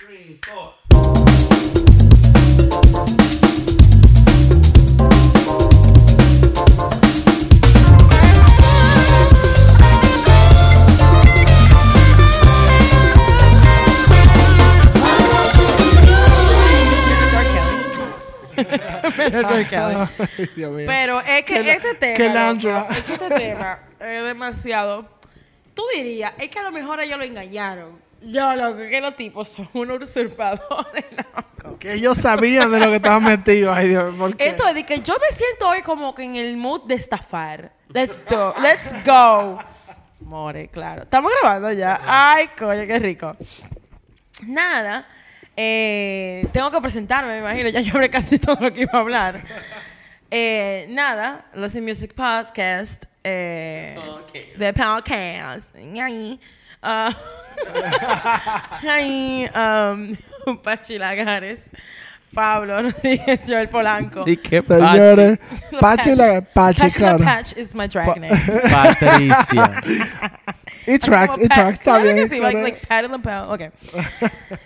three, four. Menos R. Kelly. Ay, Dios mío. Pero es que Que- este tema. que loco, es que este tema es demasiado. Tú dirías, es que a lo mejor ellos lo engañaron. Yo, loco, que los tipos son unos usurpadores, loco. Que ellos sabían de lo que estaban metidos. Ay, Dios, ¿por qué? Esto es de que yo me siento hoy como que en el mood de estafar. Let's go. Let's go. More, claro. Estamos grabando ya. Ay, coño, qué rico. Nada. eh, tengo que presentarme, me imagino. Ya yo hablé casi todo lo que iba a hablar. Eh, nada. Listen Music Podcast. Eh, The Podcast. Ah, Ay, um, Pachi Lagares. Pablo Rodríguez, Joel Polanco. ¿Y qué Señores, Pachi la Pachi, Pachi la claro. Patch is my drag name. Patricia. Y tracks, Pat- tracks, está claro que bien. sí, like, claro. like Pat. Ok.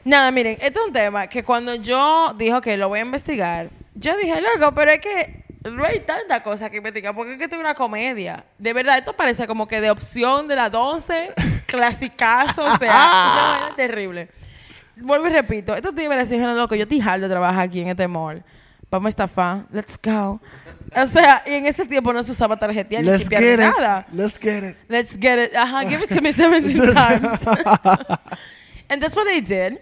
Nada, miren, este es un tema que cuando yo dijo que lo voy a investigar, yo dije, loco, pero es que no hay tanta cosa que investigar, porque es que esto es una comedia. De verdad, esto parece como que de opción de las 12, clasicazo, o sea, una vaina terrible. Vuelvo y repito, estos tigres dijeron, loco, yo estoy harto de trabajar aquí en este mall. Vamos a estafar, let's go. O sea, y en ese tiempo no se usaba tarjetilla ni Let's ni nada. Let's get it. Let's get it. Ajá, give it to me 17 times. And that's what they did.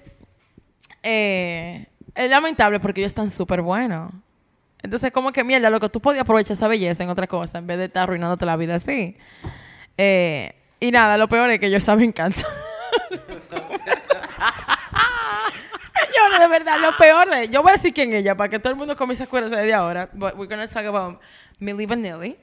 Eh, es lamentable porque ellos están súper buenos. Entonces, como que mierda, lo que tú podías aprovechar esa belleza en otra cosa en vez de estar arruinándote la vida así. Eh, y nada, lo peor es que ellos saben cantar. Señores, de verdad, lo peor de... Yo voy a decir quién es ella para que todo el mundo comience a acuerdarse de ahora. But we're going to talk about Milli Vanilli.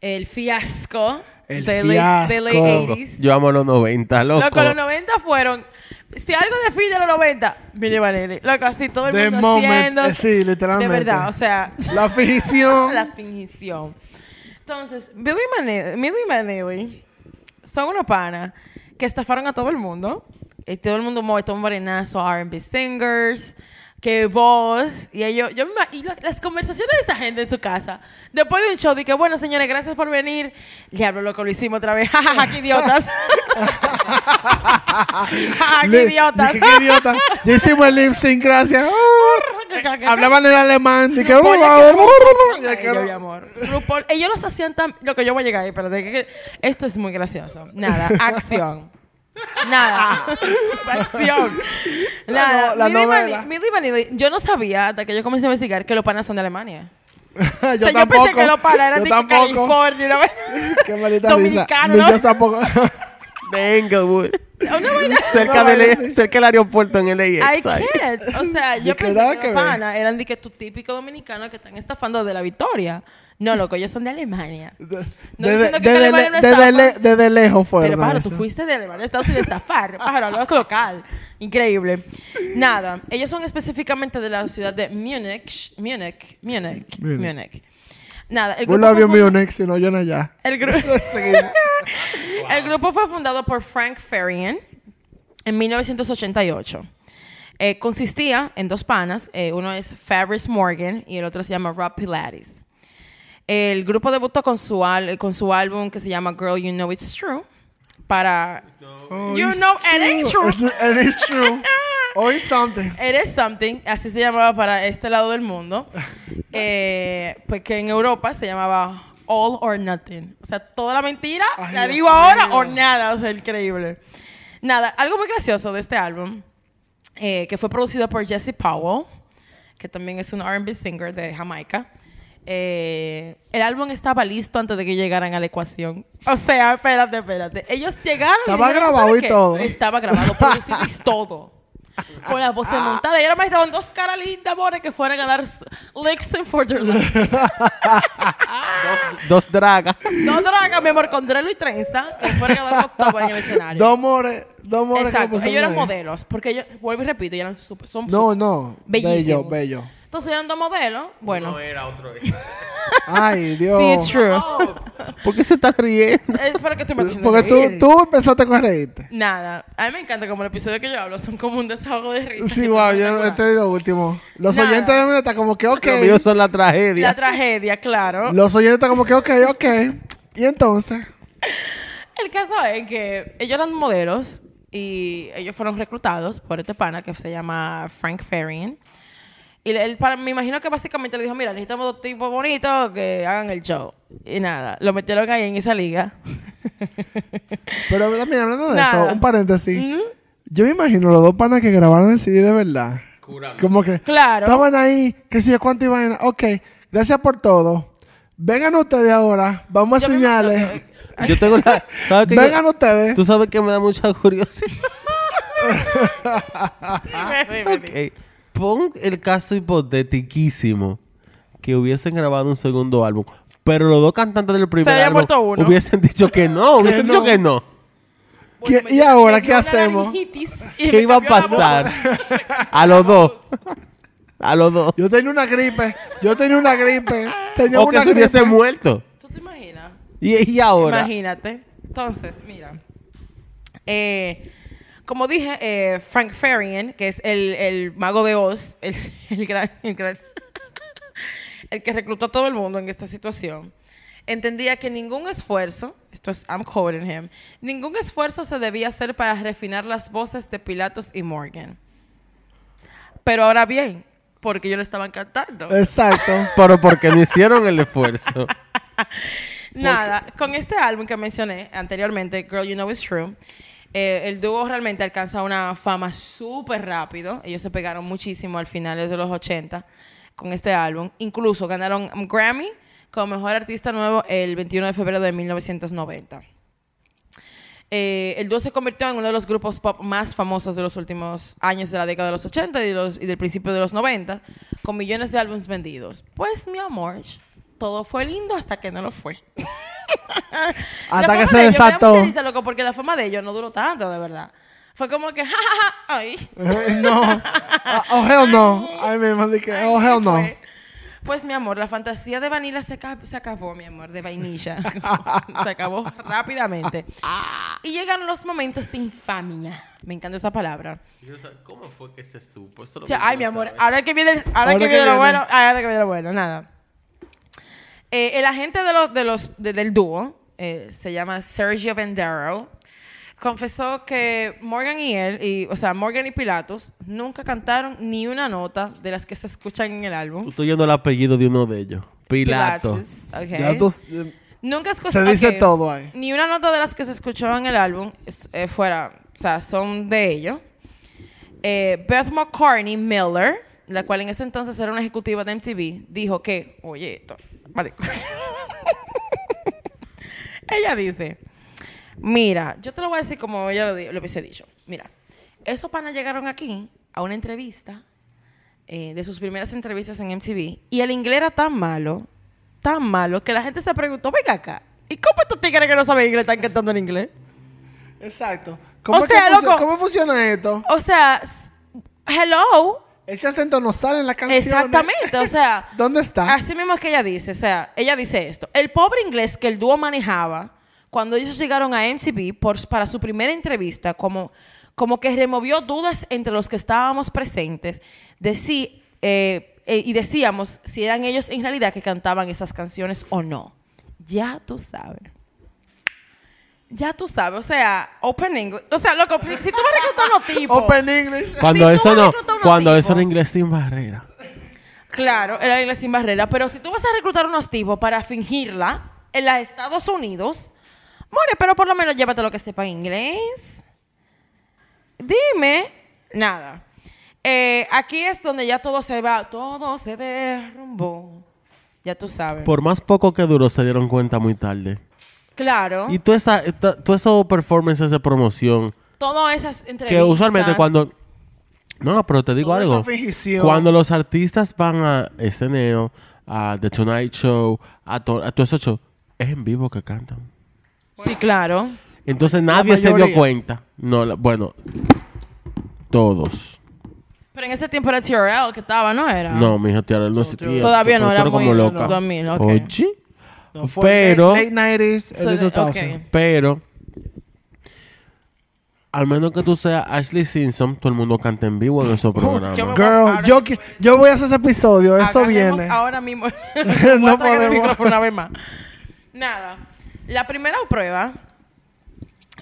El fiasco El de late, de late fiasco. 80s. Yo amo los 90, loco. Loco, los 90 fueron... Si algo define los 90, Milli Vanilli. Loco, así todo el The mundo moment, haciendo... eh, sí, literalmente. De verdad, o sea... La fingición. la fingición. Entonces, Billy Milli Vanilli son unos panas que estafaron a todo el mundo. Y todo el mundo mueve un morenazo, R&B singers, que voz. Y ellos, yo y la- las conversaciones de esta gente en su casa, después de un show, que bueno, señores, gracias por venir. Diablo, loco, lo hicimos otra vez. Qué idiotas. Qué idiotas. dije, qué idiota. Ya hicimos el lip sync, gracias. Hablaban en alemán. Dije, RuPaul "Oh, le oh, quedó- oh, ya Ay, quiero- yo, mi amor. Ellos los hacían tan... Lo que yo voy a llegar ahí, pero esto es muy gracioso. Nada, acción. Nada. acción. Nada. La no- la Milli novela. Vanilli- Milli Vanilli, yo no sabía hasta que yo comencé a investigar que los panas son de Alemania. yo o sea, yo tampoco. pensé que los panas eran yo de tampoco. California. ¿no? Qué maldita Dominicano, risa. ¿no? Ni Yo tampoco. De Englewood. Una vaina- cerca, No, del, vaya, sí. cerca del aeropuerto en LAX. I ahí. can't. O sea, yo Ni que pensé nada que que los ver. panas eran de que tu típico dominicano que están estafando de la victoria. No, loco, ellos son de Alemania. No Desde que desde Alemania le- no desde estafa. le- desde lejos fueron. Pero pájaro, eso. tú fuiste de Alemania, Estados Unidos a estafar. Pájaro, hablabas local. Increíble. Nada, ellos son específicamente de la ciudad de Múnich. Múnich. Múnich. Múnich. Múnich. Nada, el grupo, funda- Munich, si no, yo no ya. el, gru- el grupo fue fundado por Frank Farian en 1988. Eh, consistía en dos panas. eh, uno es Fabrice Morgan y el otro se llama Rob Pilates. El grupo debutó con su, al- con su álbum que se llama Girl, You Know It's True. Para. Oh, you it's know, it ain't true. It's, it is true. Oh, it's something. It is something, así se llamaba para este lado del mundo. Eh, pues que en Europa se llamaba All or Nothing. O sea, toda la mentira, Ay, la digo ahora o nada. O sea, increíble. Nada, algo muy gracioso de este álbum, eh, que fue producido por Jesse Powell, que también es un RB singer de Jamaica. Eh, el álbum estaba listo antes de que llegaran a la ecuación. O sea, espérate, espérate. Ellos llegaron. y Estaba dijeron, grabado "¿Sabes y qué? todo". Estaba grabado, producido y todo. Con las voces montadas. Y ahora me estaban dos caras lindas, amores, que fueran a dar licks and for their lips. Dos dragas. Dos dragas, mi amor, con drelo y trenza, que fueran a dar todo en el escenario. Dos more, dos more. Exacto. Ellos eran ahí. modelos. Porque ellos, vuelvo y repito, ellos eran súper. Son No, no. Bello, Bellísimos. bello. Entonces eran dos modelos. Bueno. No era otro. Ay, Dios. Sí, it's true. ¿Por qué se está riendo? Es para que tú me Porque tú, tú empezaste con reírte. Nada. A mí me encanta como el episodio que yo hablo son como un desahogo de risa. Sí, wow, yo este es lo último. Los Nada. oyentes deben estar como que, ok. Los míos son la acuerdas. La tragedia. tragedia, claro. Los oyentes están como que, ok, ok. Y entonces, El caso es que ellos eran modelos y ellos fueron reclutados por este pana que se llama Frank Farian. Y él, para- me imagino que básicamente le dijo, mira, necesitamos dos tipos bonitos que hagan el show. Y nada, lo metieron ahí en esa liga. pero mira, hablando de Nada. eso, un paréntesis. Yo me imagino los dos panas que grabaron el CD de verdad. Como que Claro. estaban ahí, que si yo cuánto iban a... Ok, gracias por todo. Vengan ustedes ahora, vamos a Yo imagino Yo tengo la. ¿sabes qué? Vengan ustedes. Tú sabes que me da mucha curiosidad. Dime, dime, dime. Pon el caso hipotetiquísimo que hubiesen grabado un segundo álbum, pero los dos cantantes del primer álbum uno. hubiesen dicho que no, hubiesen dicho que no. ¿Qué- Bueno, y ahora qué hacemos? ¿Qué iba a pasar? A los dos. A los dos. Yo tenía una gripe, yo tenía una gripe, tenía O que una se hubiese gripe. muerto. ¿Tú te imaginas? Y, y ahora. Imagínate. Entonces, mira. Eh, como dije, eh, Frank Farian, que es el, el mago de Oz, el, el gran, el gran- el que reclutó a todo el mundo en esta situación, entendía que ningún esfuerzo, esto es, I'm quoting him, ningún esfuerzo se debía hacer para refinar las voces de Pilatos y Morgan. Pero ahora bien, porque ellos le estaban cantando. Exacto. Pero porque no hicieron el esfuerzo. Nada, con este álbum que mencioné anteriormente, Girl You Know It's True, eh, el dúo realmente alcanza una fama súper rápido. Ellos se pegaron muchísimo al finales de los 80 con este álbum. Incluso ganaron un Grammy como mejor artista nuevo el 21 de febrero de 1990. Eh, el dúo se convirtió en uno de los grupos pop más famosos de los últimos años de la década de los 80 y, y del principio de los 90, con millones de álbumes vendidos. Pues, mi amor, todo fue lindo hasta que no lo fue. Hasta que se desató. risa, loco, porque la fama de ellos no duró tanto, de verdad. Fue como que, jajaja, ay. no. Oh, hell no. Ay, mi madre, que, oh, Ay, hell ¿qué no. fue? Pues, mi amor, la fantasía de vanilla se, se acabó, mi amor, de vainilla. se acabó rápidamente. Y llegan los momentos de infamia. Me encanta esa palabra. ¿Cómo fue que se supo? Eso O sea, ay, mi amor, ahora que viene, ahora Ahora que que viene lo bueno, ahora que viene lo bueno, nada. Eh, el agente de los, de los, de- del dúo eh, se llama Sergio Vendero. Confesó que Morgan y él, y, o sea, Morgan y Pilatos, nunca cantaron ni una nota de las que se escuchan en el Tú álbum. estoy yendo el apellido de uno de ellos. Pilato. Pilatos, ok. Ya tú, eh, Nunca escuché. Se dice todo ahí. Ni una nota de las que se escuchó en el álbum es- eh, fuera, o sea, son de ellos. Eh, Beth McCartney Miller, la cual en ese entonces era una ejecutiva de MTV, dijo que, oye, esto, vale. ella dice, mira, yo te lo voy a decir como ella lo, lo hubiese dicho. Mira, esos panas llegaron aquí a una entrevista eh, de sus primeras entrevistas en MTV y el inglés era tan malo, tan malo, que la gente se preguntó, venga acá, ¿y cómo estos tigres que no saben inglés están cantando en inglés? Exacto. ¿Cómo, O que sea, loco. ¿Cómo funciona esto? O sea, hello. Ese acento no sale en la canción. Exactamente, o sea, ¿Dónde está? así mismo es que ella dice, o sea, ella dice esto. El pobre inglés que el dúo manejaba cuando ellos llegaron a MTV por, para su primera entrevista, como, como que removió dudas entre los que estábamos presentes de si, eh, eh, y decíamos si eran ellos en realidad que cantaban esas canciones o no. Ya tú sabes. Ya tú sabes, o sea, Open English. O sea, loco, si tú vas a reclutar a los tipos. Open English. Cuando Si eso no, unos cuando eso era inglés sin barrera. Claro, era inglés sin barrera. Pero si tú vas a reclutar unos tipos para fingirla en los Estados Unidos, more, pero por lo menos llévate lo que sepa inglés. Dime. Nada. Eh, aquí es donde ya todo se va, todo se derrumbó. Ya tú sabes. Por más poco que duró, se dieron cuenta muy tarde. Claro. Y toda esa, to- todo esos performances de promoción, Todas esas entrevistas. que usualmente cuando... No, pero te digo Toda algo. Cuando los artistas van a SNL, a The Tonight Show, a, to- a todo eso show, es en vivo que cantan. Sí, claro. Entonces nadie se dio cuenta. No, la- bueno, todos. Pero en ese tiempo era TRL que estaba, ¿no era? No, mi hija, tía, no existía. Todavía no era muy como loca. 2000, ok. Oye, No, fue Pero- late, late 90s, So early the- 2000s. ok. Pero, al menos que tú seas Ashley Simpson, todo el mundo canta en vivo en esos programas. Yo Girl, yo, voy a hacer ese episodio, eso Agarremos viene. ahora mismo. No el podemos. una vez más. Nada. La primera prueba,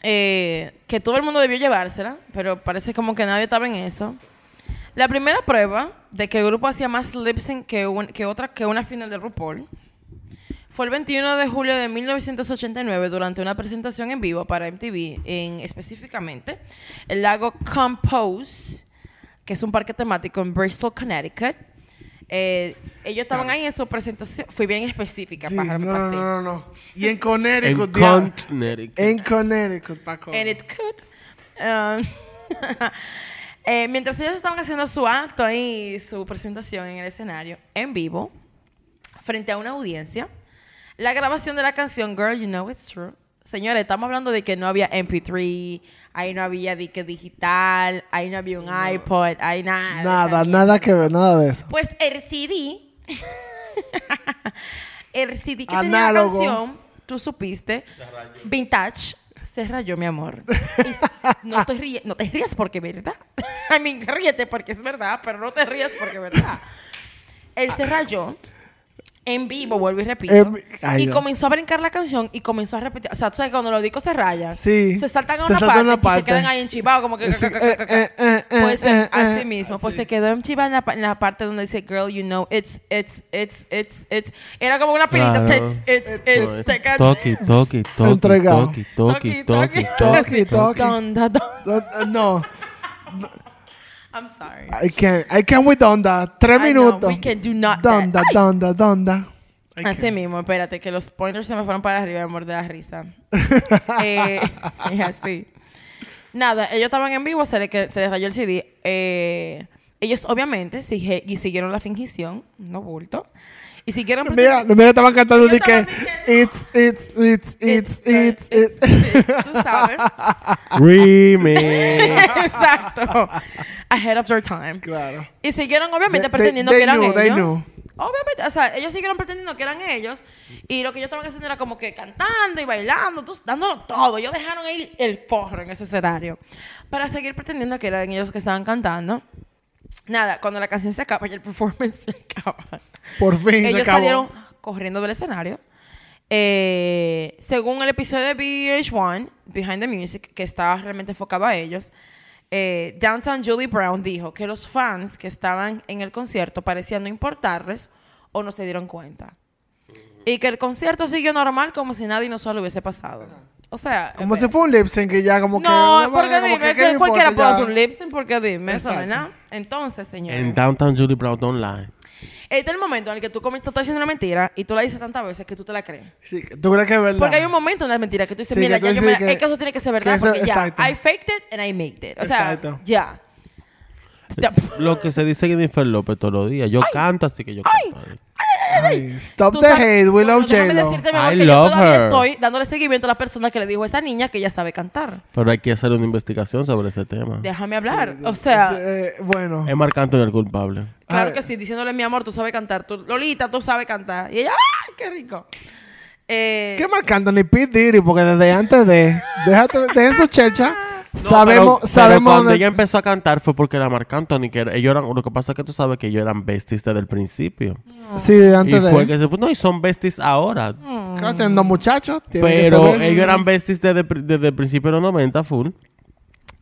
eh, que todo el mundo debió llevársela, pero parece como que nadie estaba en eso. La primera prueba de que el grupo hacía más lip sync que, un- que otra que una final de RuPaul fue el 21 de julio de 1989 durante una presentación en vivo para MTV en específicamente el lago Compose, que es un parque temático en Bristol, Connecticut. Eh, ellos estaban ahí en su presentación, fui bien específica Sí, para no, no, así. no, no, no. Y en En Connecticut, diablo. Connecticut. En Connecticut, Paco. And it could. Um, eh, mientras ellos estaban haciendo su acto ahí, su presentación en el escenario, en vivo, frente a una audiencia, la grabación de la canción Girl, You Know It's True. Señores, estamos hablando de que no había MP3, ahí no había dique digital, ahí no había un iPod, ahí nada. Nada, nada que ver, nada de eso. pues el CD, el CD que tenía la canción, tú supiste, vintage, se rayó, mi amor. No, te ríes, no te rías porque es verdad. I mean, ríete porque es verdad, pero no te rías porque es verdad. Él se rayó en vivo, vuelvo y repito. En vi- Ay, y Dios. comenzó a brincar la canción y comenzó a repetir. O sea, tú sabes que cuando los discos se rayan, Sí. se saltan a Se una saltan a parte, una y parte. se quedan ahí enchivados, como que. Sí, eh, eh, eh, Pues eh, eh, eh, así mismo. Pues se quedó enchivada en la, pa- en la parte donde dice, girl, you know, it's, it's, it's, it's, it's. Era como una pinita. Claro. It's, it's, No, it's, cachas. Toki, toki, toki, Entregado. toki, toki, Toki, toki, toki. No, I'm sorry. I can't, I can't with Donda. Tres I know, minutos. we can do not that. Donda, Ay. Donda, Donda. I Así can't. mismo, espérate, que los pointers se me fueron para arriba, amor de la risa. eh, y así. Nada, ellos estaban en vivo, se, le, que- se les rayó el CD. Eh, ellos obviamente sige- y siguieron la fingición, no bulto. Y siguieron... Mira, mira, estaban cantando de que it's, it's, it's, it's, it's, it's. Tú sabes. Remix. Exacto. Ahead of their time. Claro. Y siguieron obviamente They- pretendiendo they- que eran they knew, they ellos. Obviamente, o sea, ellos siguieron pretendiendo que eran ellos. Y lo que ellos estaban haciendo era como que cantando y bailando, tú- dándolo todo. Ellos dejaron ahí el forro en ese escenario. Para seguir pretendiendo que eran ellos que estaban cantando. Nada, cuando la canción se acaba y el performance se acaba. Por fin se ellos acabó. salieron corriendo del escenario. Eh, según el episodio de VH1, Behind the Music, que estaba realmente enfocado a ellos, eh, Downtown Julie Brown dijo que los fans que estaban en el concierto parecían no importarles o no se dieron cuenta. Y que el concierto siguió normal como si nadie no solo hubiese pasado. O sea, Como eh, si fue un lip sync que ya como que... no, porque que dime, ¿qué que me cualquiera puede hacer un lip sync, porque dime eso. ¿verdad? Entonces, señores. En Downtown Julie Brown Don't Lie. Este es el momento en el que tú, comi- tú estás diciendo una mentira y tú la dices tantas veces que tú te la crees. Sí, ¿Tú crees que es verdad? Porque hay un momento en la mentira que tú dices, Sí, mira, que tú ya yo me la- que- es que eso tiene que ser verdad que eso- porque ya, exacto. I faked it and I made it. O sea, Exacto. ya. Ya. Lo que se dice Jennifer López todos los días. Yo canto, así que yo canto. Ay, Stop the sabes- hate, we love déjame J-Lo. decirte, mi amor, I que yo love todavía her. estoy dándole seguimiento a la persona que le dijo a esa niña que ella sabe cantar. Pero hay que hacer una investigación sobre ese tema. Déjame hablar. o sea, Eh, bueno. Es Marc Anthony el culpable. claro Ay. que sí, diciéndole, mi amor, tú sabes cantar. Tú, Lolita, tú sabes cantar. Y ella, ¡ay, qué rico! Eh, ¿Qué marcando ni Pete Diddy? Porque desde antes de... Déjate, dejen su checha. No, sabemos, pero- pero sabemos cuando dónde- ella empezó a cantar fue porque era Marc Anthony. Que ellos eran, lo que pasa es que tú sabes que ellos eran besties desde el principio. Sí, de Y antes fue de... que se pues, no, y son besties ahora. Claro, tienen dos muchachos. Pero ellos eran besties desde, desde el principio de los 90 full.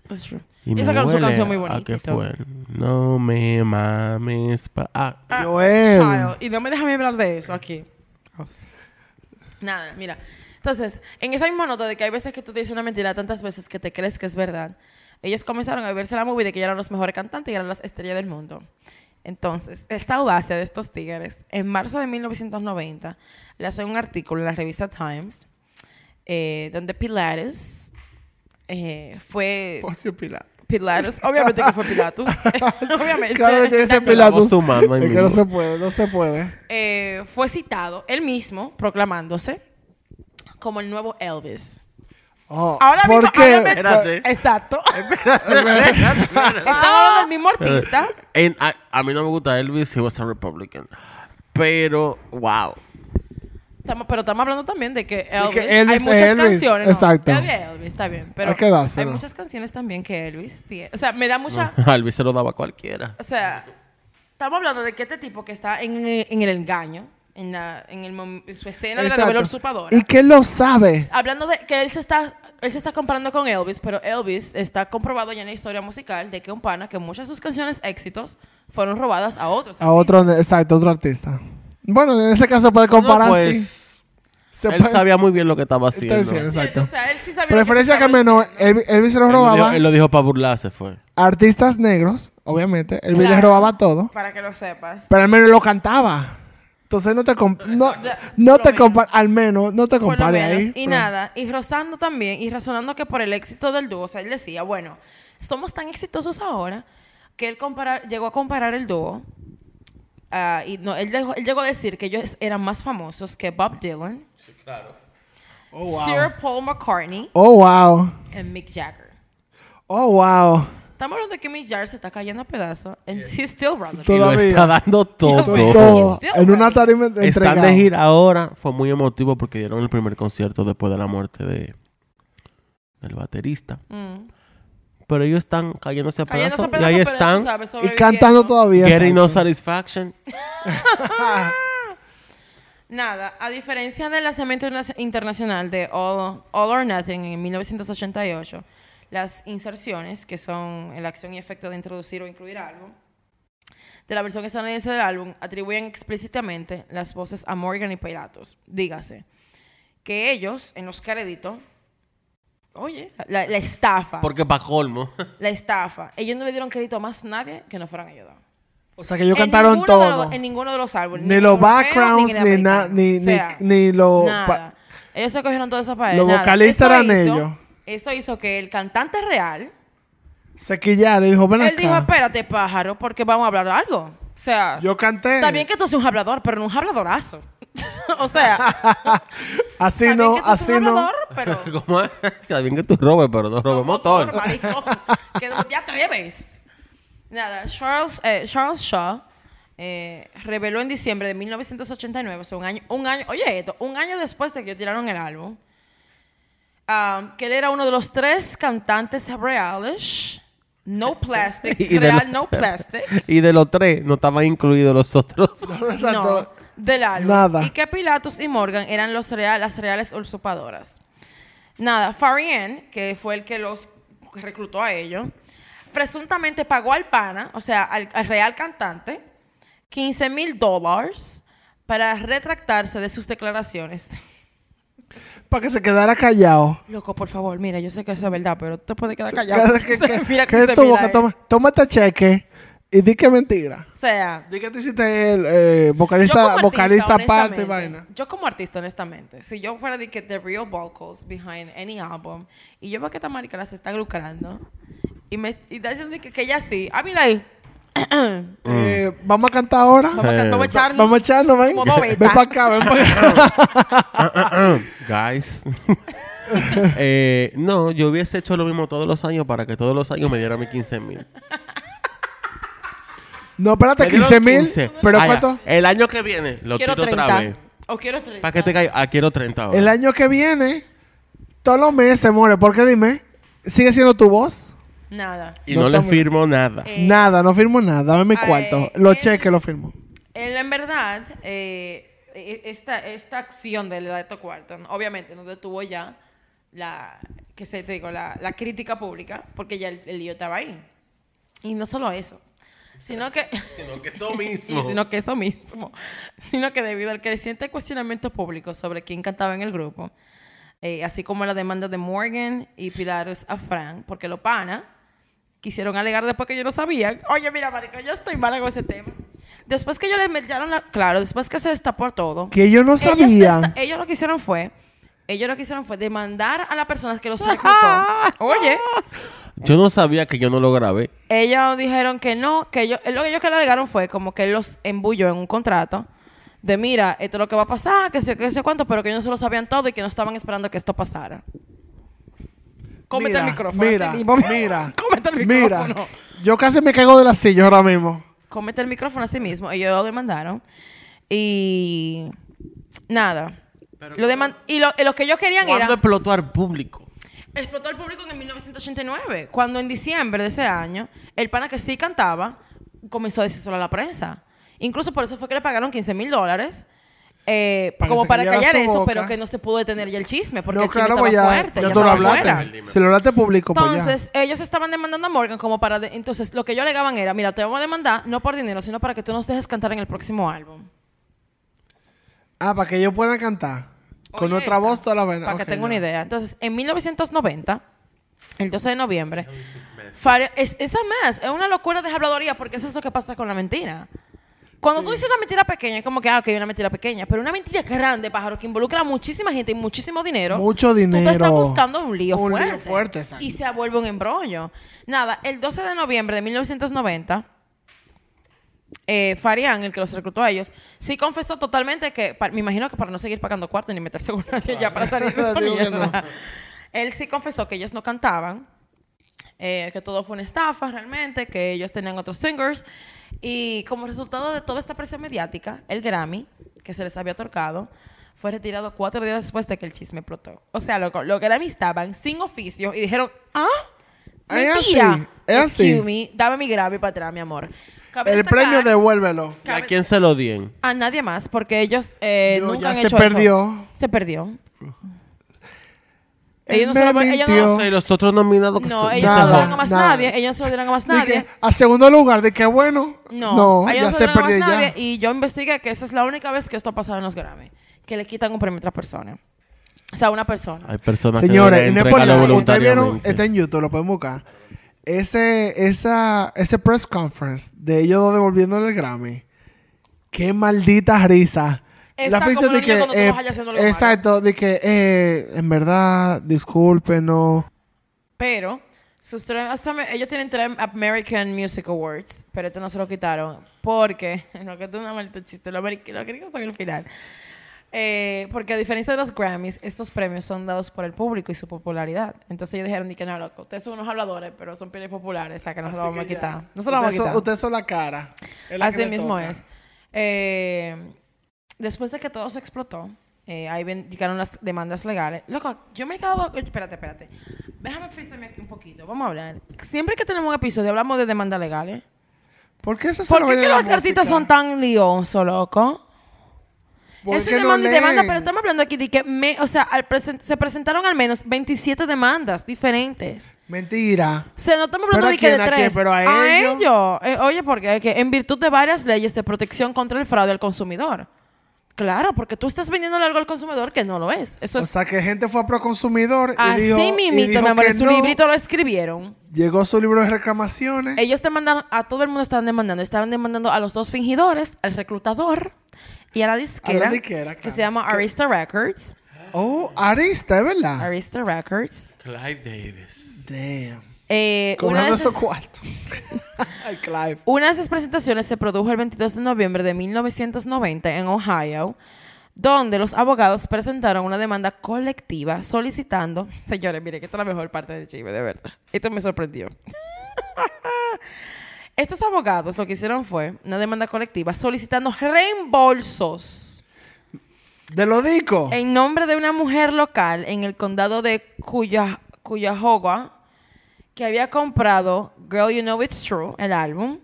that's true. Y Y me sacaron su canción muy a bonita. todo. fue. No me mames. pa- ah, Ah, Joel. child. Y no me déjame hablar de eso aquí. Nada, mira. Entonces, en esa misma nota de que hay veces que tú te dices una mentira tantas veces que te crees que es verdad, ellos comenzaron a verse la movie de que eran los mejores cantantes y eran las estrellas del mundo. Entonces, esta audacia de estos tigres, en marzo de 1990, le hacen un artículo en la revista Times, eh, donde Pilates eh, fue... Poncio Pilato. Pilatus, obviamente que fue Pilatus. obviamente. Claro que tiene que Pilatus. su mano ahí Es que no se puede, no se puede. eh, fue citado él mismo proclamándose como el nuevo Elvis. Oh, Ahora ¿Por mismo, qué? obviamente- Espérate. Exacto. Estamos hablando del mismo artista. En- a, a mí no me gusta Elvis, he was a Republican. Pero, wow. Estamos, pero estamos hablando también de que Elvis, que Elvis hay muchas Elvis, canciones. no, exacto. está bien, Elvis, está bien. Pero Hay hay muchas canciones también que Elvis tiene. O sea, me da mucha. Alvis se lo daba a cualquiera. O sea, estamos hablando de que este tipo que está en el engaño, en, la, en, el en su escena de la novela usurpadora. Y que él lo sabe. Hablando de que él se está él se está comparando con Elvis, pero Elvis está comprobado ya en la historia musical de que un pana que muchas de sus canciones éxitos fueron robadas a otros. A otro, exacto, otro artista. Bueno, en ese caso puede comparar, No, pues, él puede- sabía muy bien lo que estaba Está haciendo. exacto. O sea, él sí sabía lo Preferencia que menos. Elvis, Elvis se lo lo dijo, robaba. él lo dijo para burlarse, fue. Artistas negros, obviamente. Elvis Claro. les robaba todo. Para que lo sepas. Pero al menos lo cantaba. Entonces no te comp- no, no te al menos no te compares ahí. Y Pero- nada, y rozando también, y razonando que por el éxito del dúo, o sea, él decía, bueno, somos tan exitosos ahora que él compara- llegó a comparar el dúo. ah, y no, él, llegó, él llegó a decir que ellos eran más famosos que Bob Dylan, Oh, wow. Sir Paul McCartney Oh, wow. y Mick Jagger. Oh, wow. Estamos hablando de que Mick Jagger se está cayendo a pedazos and he's still running. Y lo Todavía. está dando todo. Todo. En una tarima Están de gira ahora. Fue muy emotivo porque dieron el primer concierto después de la muerte de del baterista. Mm. Pero ellos están cayéndose a Cayéndose pedazos. a Y ahí pero tú están. sabes, Y sobreviviendo. cantando todavía. Getting no exacto. satisfaction. Nada, a diferencia del lanzamiento interna- internacional de All, All or Nothing en 1988, las inserciones, que son la acción y efecto de introducir o incluir algo, de la versión estadounidense del álbum, atribuyen explícitamente las voces a Morgan y Pilatos. Dígase, que ellos, en los créditos, oye, la, la estafa, Porque pa' colmo. la estafa, ellos no le dieron crédito a más nadie que no fueran ellos dos. O sea que ellos En cantaron todo. los- en ninguno de los álbumes. Ni en los backgrounds, ni na- americano. ni- O sea, ni- ni los nada. ellos se cogieron todo eso para. Los vocalistas eran hizo- ellos. Esto hizo que el cantante real, Se quillaron y dijo, ven él dijo, acá. espérate, pájaro, porque vamos a hablar de algo. O sea, Yo canté. está bien que tú seas un hablador, pero no un habladorazo. o sea, Así está no, bien que tú seas así un no. hablador, pero... ¿Cómo es? Está bien que tú robes, pero no robes motor. marico. que no te atreves. Nada, Charles, eh, Charles Shaw eh, reveló en diciembre de 1989, o sea, un año, un año, oye esto, un año después de que tiraron el álbum, ah, que él era uno de los tres cantantes reales, no plastic, Y real, lo- no plastic, Y de los tres no estaban incluidos los otros. No, del álbum. Nada. Y que Pilatus y Morgan eran los real- las reales usurpadoras. Nada, Farian, que fue el que los reclutó a ellos, presuntamente pagó al pana, o sea, al, al real cantante, 15 mil dólares para retractarse de sus declaraciones. Para que se quedara callado. Loco, por favor, mira, yo sé que eso es verdad, pero te puede quedar callado. ¿Qué, qué, qué- mira que se mira que ahí. toma, toma este cheque y di que mentira. O sea, Di que tú hiciste el eh, vocalista, vocalista aparte, vaina. Yo como artista, honestamente, si yo fuera de que the real vocals behind any album y yo veo que esta marica la se está lucrando y me y está diciendo que, que ella sí, ah, mira ahí, Eh, vamos a cantar ahora. vamos, a, Eh. vamos a echarnos. Vamos a echarnos, ven. Para acá, ven para acá. Guys. Eh, no, yo hubiese hecho lo mismo todos los años para que todos los años me dieran mis 15 mil. No, espérate, Me dieron 15 mil. 15. ¿Pero cuánto? El año que viene lo quiero tiro 30. otra vez. O quiero 30. Para que te caiga. Ah, quiero 30 ahora. El año que viene, todos los meses muere. ¿Por qué dime? ¿Sigue siendo tu voz? Nada. y no no, le firmo nada. Eh, Nada, no firmo nada. Dame mi cuarto. Los cheques los firmo. Él, en verdad, eh, e- esta, esta acción de Leto Cuarton, obviamente no detuvo ya la, que se, te digo, la, la crítica pública, porque ya el, el lío estaba ahí. Y no solo eso, sino que, Sino que eso mismo. sino que eso mismo, sino que debido al creciente cuestionamiento público sobre quién cantaba en el grupo, eh, así como la demanda de Morgan y Pilatus a Frank, porque los pana quisieron alegar después que yo no sabía. Oye, mira, marico, yo estoy mala con ese tema. Después que ellos le metieron la... Claro, después que se destapó todo. Que ellos no ellos sabían. Ellos, lo que hicieron fue... Ellos lo que hicieron fue demandar a las personas que los reclutó. Oye, Yo no sabía que yo no lo grabé. ellos dijeron que no, que ellos... Lo que ellos que le alegaron fue como que él los embulló en un contrato de mira, esto es lo que va a pasar, que sé, que sé cuánto, pero que ellos no se lo sabían todo y que no estaban esperando que esto pasara. Cómete Mira, el micrófono. Mira, así mismo. mira. Cómete el Mira. micrófono. Yo casi me caigo de la silla ahora mismo. comete el micrófono a sí mismo. Ellos lo demandaron. Y nada. Lo deman- y lo, y lo que ellos querían ¿Cuándo era... explotó al público? Explotó al público en el 1989, cuando en diciembre de ese año, el pana que sí cantaba comenzó a decírselo a la prensa. Incluso por eso fue que le pagaron 15 mil dólares. Eh, como para callar eso, boca. pero que no se pudo detener ya el chisme, porque no, el chisme claro, estaba pues ya, fuerte, ya ya tú lo estaba hablaste. fuera. Si lo hablaste público, pues ya. Entonces, ellos estaban demandando a Morgan como para... de- entonces, lo que ellos alegaban era, mira, te vamos a demandar no por dinero, sino para que tú nos dejes cantar en el próximo álbum. Ah, para que ellos puedan cantar. Con nuestra voz toda la vaina. Para que tenga ya. una idea. Entonces, en 1990, el 12 de noviembre, es, esa más, es una locura de habladoría porque eso es lo que pasa con la mentira. Cuando tú dices una mentira pequeña, es como que, ah, ok, una mentira pequeña. Pero una mentira grande, pájaro, que involucra a muchísima gente y muchísimo dinero. Mucho Tú te dinero. estás buscando un lío Un lío fuerte. fuerte, exacto. Y se vuelve un embrollo. Nada, el 12 de noviembre de 1990, eh, Farian, el que los reclutó a ellos, sí confesó totalmente que, pa- me imagino que para no seguir pagando cuarto ni meterse con nadie ya para salir de esta mierda. no. Él sí confesó que ellos no cantaban, eh, que todo fue una estafa realmente, que ellos tenían otros singers. Y como resultado de toda esta presión mediática, el Grammy, que se les había otorgado, fue retirado cuatro días después de que el chisme explotó. O sea, loco, los Grammy estaban sin oficio y dijeron, ¿ah? Es Mentira. así, es así. Excuse me, dame mi Grammy para atrás, mi amor. Cabe El premio devuélvelo. ¿Y ¿A quién se lo dien? A nadie más, porque ellos eh, No, nunca ya han se hecho perdió. eso. Se perdió. Ellos no se lo- ellos no- los otros nominados que No, son- ellos Nada, no se lo dieron a más nada. nadie. Ellos no se lo dieron a más nadie. que a segundo lugar, de que bueno. No, No, ellos ya no se se lo dieron a perdió ya. nadie. Y yo investigué que esa es la única vez que esto ha pasado en los Grammy. Que le quitan un premio a otra persona. O sea, una persona. Hay personas Señores, que y no es por nada. Ustedes vieron, está en YouTube, lo pueden buscar. Ese, esa, ese press conference de ellos dos devolviéndole el Grammy. Qué maldita risa. Tú vas allá haciendo algo malo. Exacto, de que, eh, en verdad, discúlpenos. Pero sus hasta ellos tienen tres American Music Awards, pero esto no se lo quitaron porque, no que es una maldita chiste, lo, lo gringos son el final. Eh, porque a diferencia de los Grammys, estos premios son dados por el público y su popularidad. Entonces ellos dijeron, di que no, loco, ustedes son unos habladores, pero son pieles populares, o sea que no se lo vamos a que ya. quitar. No se lo vamos a quitar. Ustedes son la cara. La que Así mismo toca. es. Eh, después de que todo se explotó, eh, ahí ven- llegaron las demandas legales. Loco, yo me he quedado... Espérate, espérate. Déjame frisarme aquí un poquito. Vamos a hablar. Siempre que tenemos un episodio hablamos de demandas legales. ¿Por qué eso se ¿Por lo qué que los artistas son tan liosos, loco? ¿Por Es demanda y demanda, pero estamos hablando aquí de que, me, o sea, al se presentaron al menos 27 demandas diferentes. Mentira. O sea, no estamos hablando ¿Pero a de que de a quién? tres. ¿Pero a ellos? ellos. Eh, oye, porque que en virtud de varias leyes de protección contra el fraude al consumidor. Claro, porque tú estás vendiéndole algo al consumidor que no lo es. Eso O es sea, que gente fue a Proconsumidor y así dijo, y mismito, dijo mi amor. su no. librito lo escribieron. Llegó su libro de reclamaciones. Ellos demandaron, a todo el mundo estaban demandando. Estaban demandando a los dos fingidores, al reclutador y a la disquera, disquera, que se llama Arista Records. Oh, Arista, ¿es verdad? Arista Records. Clive Davis. Damn. Eh, una, de esas, esos cuartos. Ay, Clive. una de esas presentaciones se produjo el 22 de noviembre de 1990 en Ohio, donde los abogados presentaron una demanda colectiva solicitando... Señores, mire que esta es la mejor parte del chisme, de verdad. Esto me sorprendió. Estos abogados lo que hicieron fue una demanda colectiva solicitando reembolsos De lo dico. en nombre de una mujer local en el condado de Cuya- Cuyahoga que había comprado Girl You Know It's True, el álbum.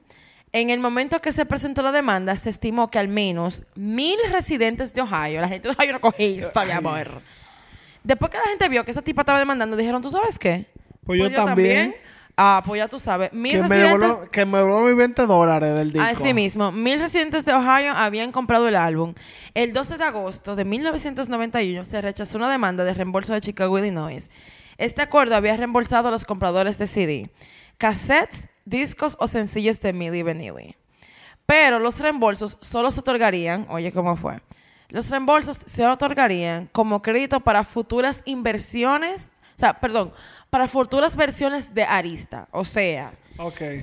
En el momento que se presentó la demanda, se estimó que al menos mil residentes de Ohio, la gente de Ohio no cogía eso, mi amor. Después que la gente vio que esa tipa estaba demandando, dijeron, ¿tú sabes qué? Pues yo también. Ah, pues ya tú sabes. Mil Que me, residentes... devuelva, que me devuelva mis 20 dólares del disco. Así mismo, mil residentes de Ohio habían comprado el álbum. El 12 de agosto de 1991 se rechazó una demanda de reembolso de Chicago, Illinois. Este acuerdo había reembolsado a los compradores de CD, cassettes, discos o sencillos de Milli Vanilli. Pero los reembolsos solo se otorgarían, oye, ¿cómo fue? Los reembolsos se otorgarían como crédito para futuras inversiones, o sea, perdón, para futuras versiones de Arista. O sea,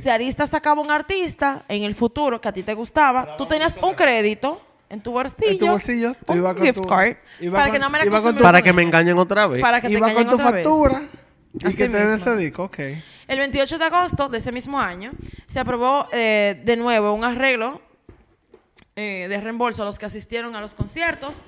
si Arista sacaba un artista en el futuro que a ti te gustaba, tú tenías un crédito en tu bolsillo. En tu bolsillo, tú un ibas con gift tu- card. iba Para con- que no me la iba con tu- Para con que me engañen otra vez. Para que te Iba con engañen tu otra vez. factura y Así que te den ese disco. Ok. El 28 de agosto de ese mismo año se aprobó eh, de nuevo un arreglo eh, de reembolso a los que asistieron a los conciertos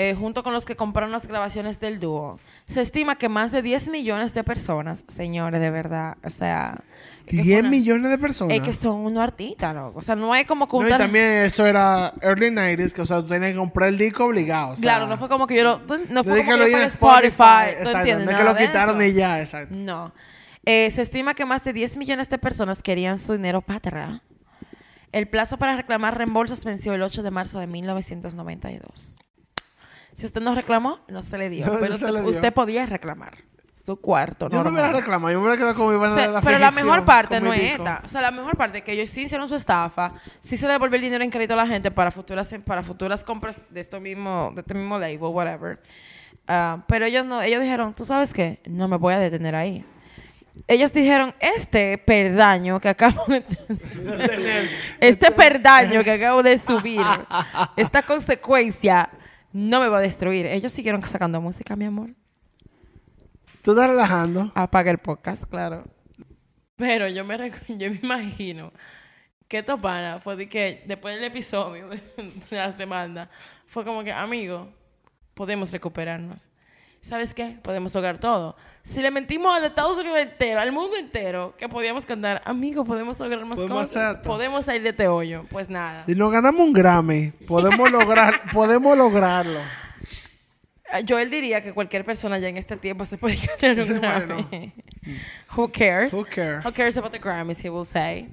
eh, junto con los que compraron las grabaciones del dúo, se estima que más de 10 millones de personas, señores, de verdad, o sea... es que fue 10 una- millones de personas. Es que son unos artistas, ¿no? O sea, no hay como que un No, y también eso era early 90s, que o sea, tú tenías que comprar el disco obligado. o sea, Claro, no fue como que yo lo... No fue como que lo yo en pagué Spotify, ¿tú entiendes? No es que lo quitaron y ya, exacto. No. Eh, se estima que más de 10 millones de personas querían su dinero para atrás. El plazo para reclamar reembolsos venció el 8 de marzo de 1992. Si usted no reclamó, no se le dio. No, pero usted, podía reclamar su cuarto. Yo no me la reclamo, yo me hubiera quedado con mi O sea, de la pero la mejor parte no es esta. O sea, la mejor parte es que ellos sí hicieron su estafa, sí se le devolvió el dinero en crédito a la gente para futuras, para futuras compras de esto mismo, de este mismo label, whatever. Ah, pero ellos no, ellos dijeron, ¿tú sabes qué? No me voy a detener ahí. Ellos dijeron, este perdaño que acabo de este perdaño que acabo de subir, esta consecuencia no me va a destruir. Ellos siguieron sacando música, mi amor. Tú estás relajando. Apaga el podcast, claro. Pero yo me, yo me imagino que esto pana fue de que después del episodio de las demandas, fue como que, amigo, podemos recuperarnos. ¿Sabes qué? Podemos lograr todo. Si le mentimos al Estados Unidos entero, al mundo entero, que podíamos cantar, amigo, podemos lograr más Podemos cosas. Podemos salir de este hoyo. Pues nada. Si nos ganamos un Grammy, podemos lograr, podemos lograrlo. Yo él diría que cualquier persona ya en este tiempo se puede ganar un Bueno. Grammy. Who cares? Who cares? Who cares about the Grammys, he will say.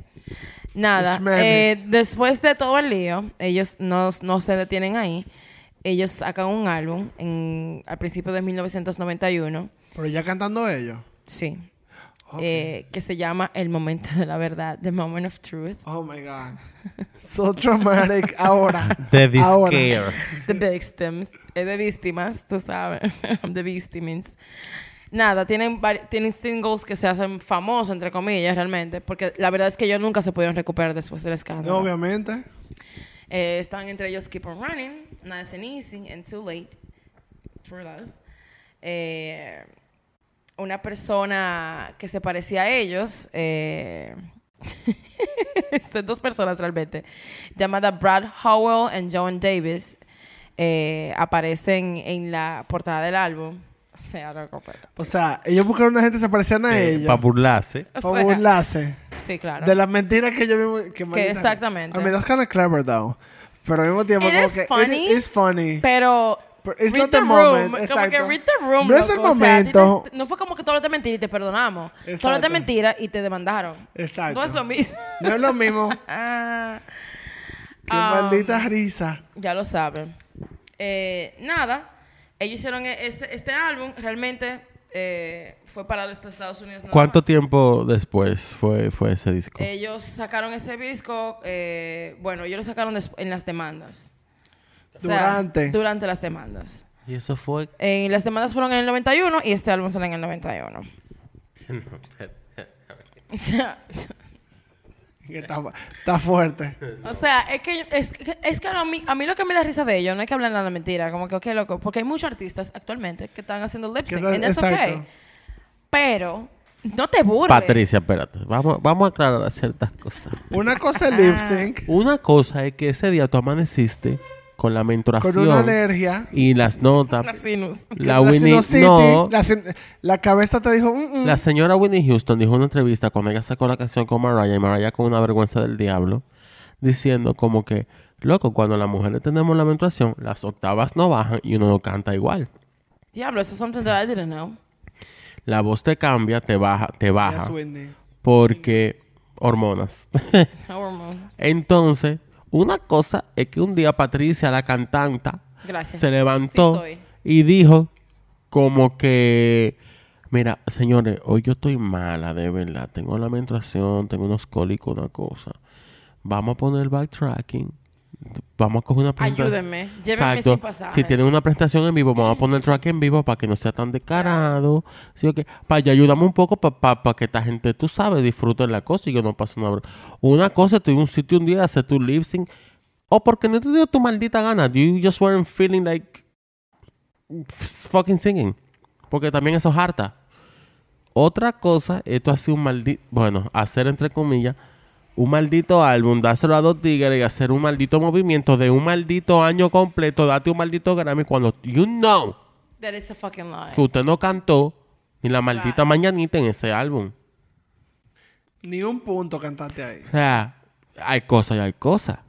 Nada, eh, después de todo el lío, ellos no, no se detienen ahí. Ellos sacan un álbum en, al principio de 1991, Pero ya cantando ellos. sí, eh, que se llama El Momento de la Verdad, The Moment of Truth. Oh my God. So traumatic. Ahora. The Ahora. The Victims, eh, de víctimas, tú sabes, The Victims. Nada, tienen, tienen singles que se hacen famosos, entre comillas, realmente, porque la verdad es que ellos nunca se pudieron recuperar después del escándalo. No, obviamente. Eh, están entre ellos Keep on Running, Nice and Easy, and Too Late, True Love. Eh, una persona que se parecía a ellos, eh, son dos personas realmente, llamada Brad Howell and Joan Davis, eh, aparecen en la portada del álbum. O sea, loco, pero- O sea, ellos buscaron una gente que se parecían a ellos. Para burlarse. Para burlarse. Sí, claro. De las mentiras que yo mismo... Que, maldita- exactamente. I mean, that's kind of clever, though. Pero al mismo tiempo, It como is que... funny, It is funny. Pero it's read not the the moment, room. Como exacto. que read the room. No es el loco. O sea, a momento. no fue como que todo te mentira y te perdonamos. Todo Exacto. te mentira y te demandaron. Exacto. No es lo mismo. No es lo mismo. Ah, Qué Um, maldita risa. ya lo saben. Eh, nada. Ellos hicieron e- este, este álbum. Realmente eh, fue para los Estados Unidos. nada ¿Cuánto más. tiempo después fue, fue ese disco? Ellos sacaron ese disco. eh, bueno, ellos lo sacaron en las demandas. O sea, Durante. Durante las demandas. y eso fue... Eh, las demandas fueron en el 91 y este álbum sale en el 91. O sea, Que está, está fuerte. o sea, es que, es, que- es que a mí, a mí lo que me da risa de ellos no es que hablen la mentira, como que, ok, loco, porque hay muchos artistas actualmente que están haciendo lip sync, and that's okay. Pero, no te burles. Patricia, espérate. Vamos, vamos a aclarar ciertas cosas. Una cosa es lip sync Una cosa es que ese día tú amaneciste con la con menstruación una alergia. y las notas. Una sinus. La la Winnie... No. la, sin- la cabeza te dijo... "Mm, mm". La señora Winnie Houston dijo en una entrevista cuando ella sacó la canción con Mariah y Mariah con una vergüenza del diablo, diciendo como que, loco, cuando las mujeres tenemos la menstruación, las octavas no bajan y uno no canta igual. Diablo, eso es something that I didn't know. La voz te cambia, te baja, te baja, porque hormonas. Entonces, una cosa es que un día Patricia, la cantanta, Gracias. se levantó Sí y dijo como que, mira, señores, hoy yo estoy mala, de verdad. Tengo la menstruación, tengo unos cólicos, una cosa. Vamos a poner backtracking. Vamos a coger una presentación. Ayúdenme. Llévenme sin pasaje. Si tienen una presentación en vivo, vamos a poner track en vivo para que no sea tan descarado. ¿Sí o qué? Para ya ayudamos un poco para que esta gente, tú sabes, disfrute la cosa y que no pase una... Una cosa, estoy en un sitio un día, hacer tu lip sync. O porque no te dio tu maldita gana. You just weren't feeling like fucking singing. Porque también eso es harta. Otra cosa, esto ha sido un maldito... Bueno, hacer entre comillas un maldito álbum, dárselo a dos tigres y hacer un maldito movimiento de un maldito año completo, date un maldito Grammy cuando you know That is a fucking lie. que usted no cantó ni la maldita mañanita en ese álbum. Ni un punto cantaste ahí. O sea, hay cosas y hay cosas.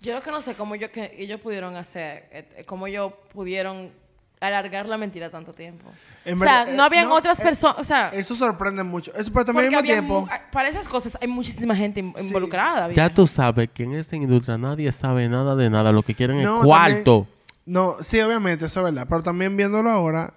Yo lo que no sé cómo yo, que ellos pudieron hacer, eh, cómo ellos pudieron alargar la mentira tanto tiempo. En o sea, verdad, no eh, habían no, otras eh, personas, o sea, Eso sorprende mucho. Eso, pero también al mismo tiempo. para esas cosas hay muchísima gente in- involucrada. Ya tú sabes que en esta industria nadie sabe nada de nada. Lo que quieren No, es cuarto. también- no, sí, obviamente, eso es verdad. Pero también viéndolo ahora,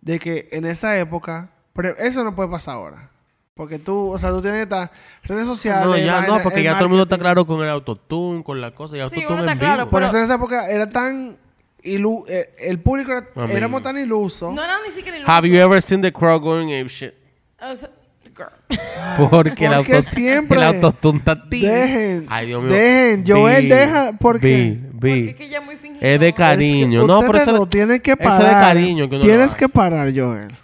de que en esa época, pero eso no puede pasar ahora. Porque tú, o sea, tú tienes que estar redes sociales. No, ya no, porque ya todo el mundo está claro con el autotune, con la cosa. Y Sí, autotune uno está en claro, vivo. Por Pero- eso en esa época era tan ilu eh, el público era- éramos tan ilusos. No era ni siquiera el Have you ever seen the crowd going ape shit? O sea, girl. Porque, el, auto, siempre- el activo. Dejen, Ay, Dios mío. dejen. Joel, deja, Porque es que ella es muy fingida. Es de cariño. Es que no, pero eso, dos tienen que eso parar. es de cariño que uno Tienes lo que parar, Joel.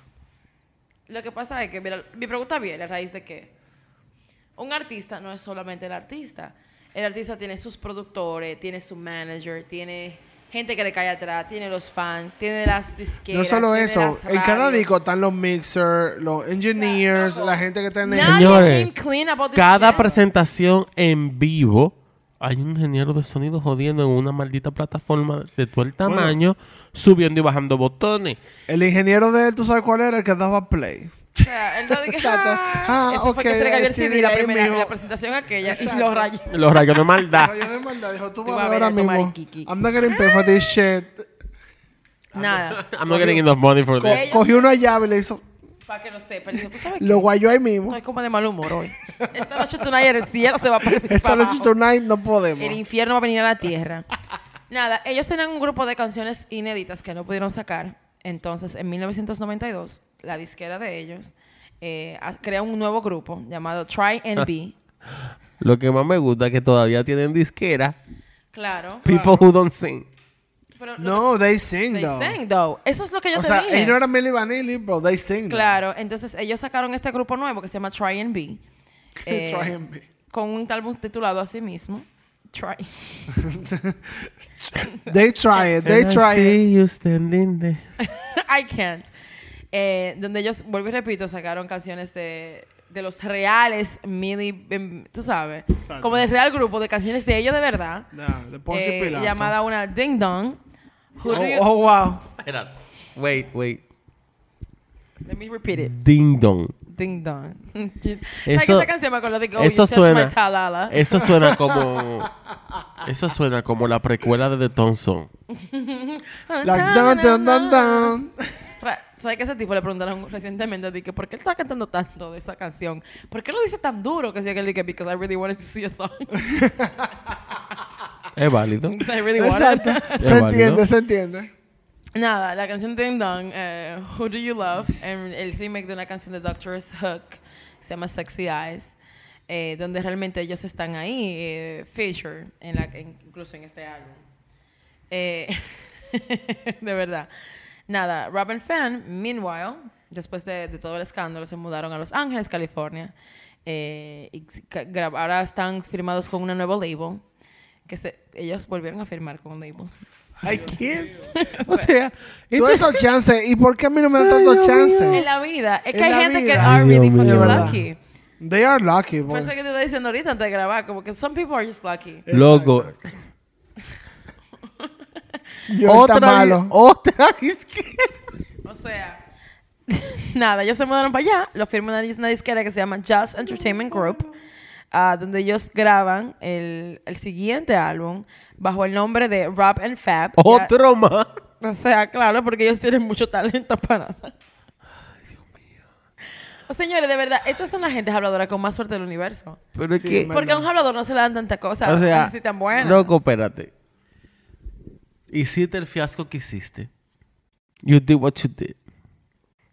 Lo que pasa es que, mira, mi pregunta viene a raíz de que un artista no es solamente el artista. El artista tiene sus productores, tiene su manager, tiene gente que le cae atrás, tiene los fans, tiene las disqueras. No solo tiene eso, las en cada disco están los mixers, los engineers, la gente que Señores, came clean about this Cada presentación en vivo hay un ingeniero de sonido jodiendo en una maldita plataforma de todo el tamaño, subiendo y bajando botones. El ingeniero de él, ¿tú sabes cuál era? El que daba play. O sea, él no dice, Exacto. "Ah". Ah, Eso fue que ok, se le cayó el sí, CD la primera, mismo. la presentación aquella y Exacto. los rayos. Los rayos de maldad. Rayo de maldad, dijo, tú Tú vas a ver ahora mismo. I'm not getting paid for this shit. Nada. I'm not getting enough money for Co- this. Cogió una llave y le hizo... Para que lo sepa. Dijo, ¿tú sabes qué? Lo guayó ahí mismo. Estoy como de mal humor hoy. Esta noche tonight el cielo se va a para Esta noche abajo. tonight no podemos. El infierno va a venir a la tierra. Nada, ellos tenían un grupo de canciones inéditas que no pudieron sacar. Entonces, en 1992, la disquera de ellos eh, crea un nuevo grupo llamado Try and Be. Lo que más me gusta es que todavía tienen disquera. Claro. People who don't sing. Pero No, they sing, they though. sang, though. Eso es lo que yo O te sea, dije. ellos no eran Milli Vanilli, bro. They sing. though. Claro, entonces ellos sacaron este grupo nuevo que se llama Try and Be. eh, Try and Be. Con un álbum titulado así mismo. Try. They try it. They And I try it. see you standing there. I can't. Eh, donde ellos, vuelvo y repito, sacaron canciones de, de los reales mini, em, tú sabes, Exacto. como del real grupo de canciones de ellos de verdad. Nah, de eh, llamada una Ding Dong. Oh, oh, wow. Espera. Wait, wait. Let me repeat it. Ding dong. Ding Dong. ¿Sabes Eso- esa canción me acuerdo de Go eso suena- My Talala? Eso suena como. Eso suena como la precuela de The Thompson. Like, dun, dun, dun, dun. ¿Sabes que ese tipo le preguntaron recientemente de que por qué él está cantando tanto de esa canción? ¿Por qué lo dice tan duro? Que decía que él dije, because I really wanted to see a thong. Es válido. Because I really wanted. Exacto. Se válido. entiende, se entiende. Nada, la canción Ding Dong, eh, Who Do You Love, en el remake de una canción de Doctor's Hook, se llama Sexy Eyes, eh, donde realmente ellos están ahí, eh, feature, en la, en- incluso en este álbum. Eh, de verdad. Nada, Robin Fan, meanwhile, después de, de todo el escándalo, se mudaron a Los Ángeles, California. eh, y ahora están firmados con una nueva label, que se- ellos volvieron a firmar con un label. I can't. O sea, Todos esos chances. ¿Y por qué a mí no me dan tantos En chances? la vida. Es que En hay gente que are Ay, really fucking lucky. They are lucky, Por boy. eso es que te estoy diciendo ahorita antes de grabar, como que some people are just lucky. Loco. Está malo. Otra disquera. O sea, nada, ellos se mudaron para allá, lo firmó una, dis- una disquera que se llama Just Entertainment Group, ah, donde ellos graban el, el siguiente álbum bajo el nombre de Rob and Fab. Ya- Otro más. o sea, claro, porque ellos tienen mucho talento para nada. O señores, de verdad, estas son las gentes habladoras con más suerte del universo. Pero es Sí, que. Porque a un hablador no se le dan tanta cosa O sea, así tan buena. loco, espérate. Hiciste el fiasco que hiciste. You did what you did.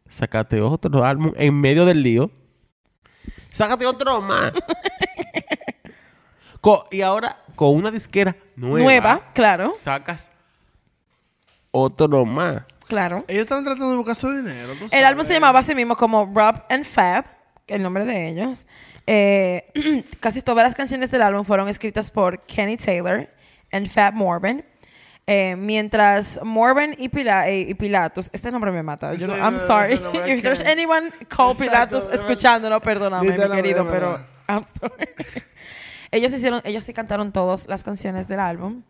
Sácate otro álbum en medio del lío. Sácate otro más. Y ahora, con una disquera nueva, Nueva, claro, sacas otro más. claro. Ellos están tratando de buscar su dinero. tú El sabes. álbum se llamaba así mismo como Rob and Fab, el nombre de ellos. Eh, casi todas las canciones del álbum fueron escritas por Kenny Taylor y Fat Morbin. Eh, mientras Morbin y, Pila- eh, y Pilatus, este nombre me mata. Yo no- Sí, I'm no, sorry. ese nombre If es there's que- anyone called Exacto, verdad. escuchándolo, perdóname, mi querido, pero. I'm sorry. ellos hicieron, ellos sí cantaron todas las canciones del álbum,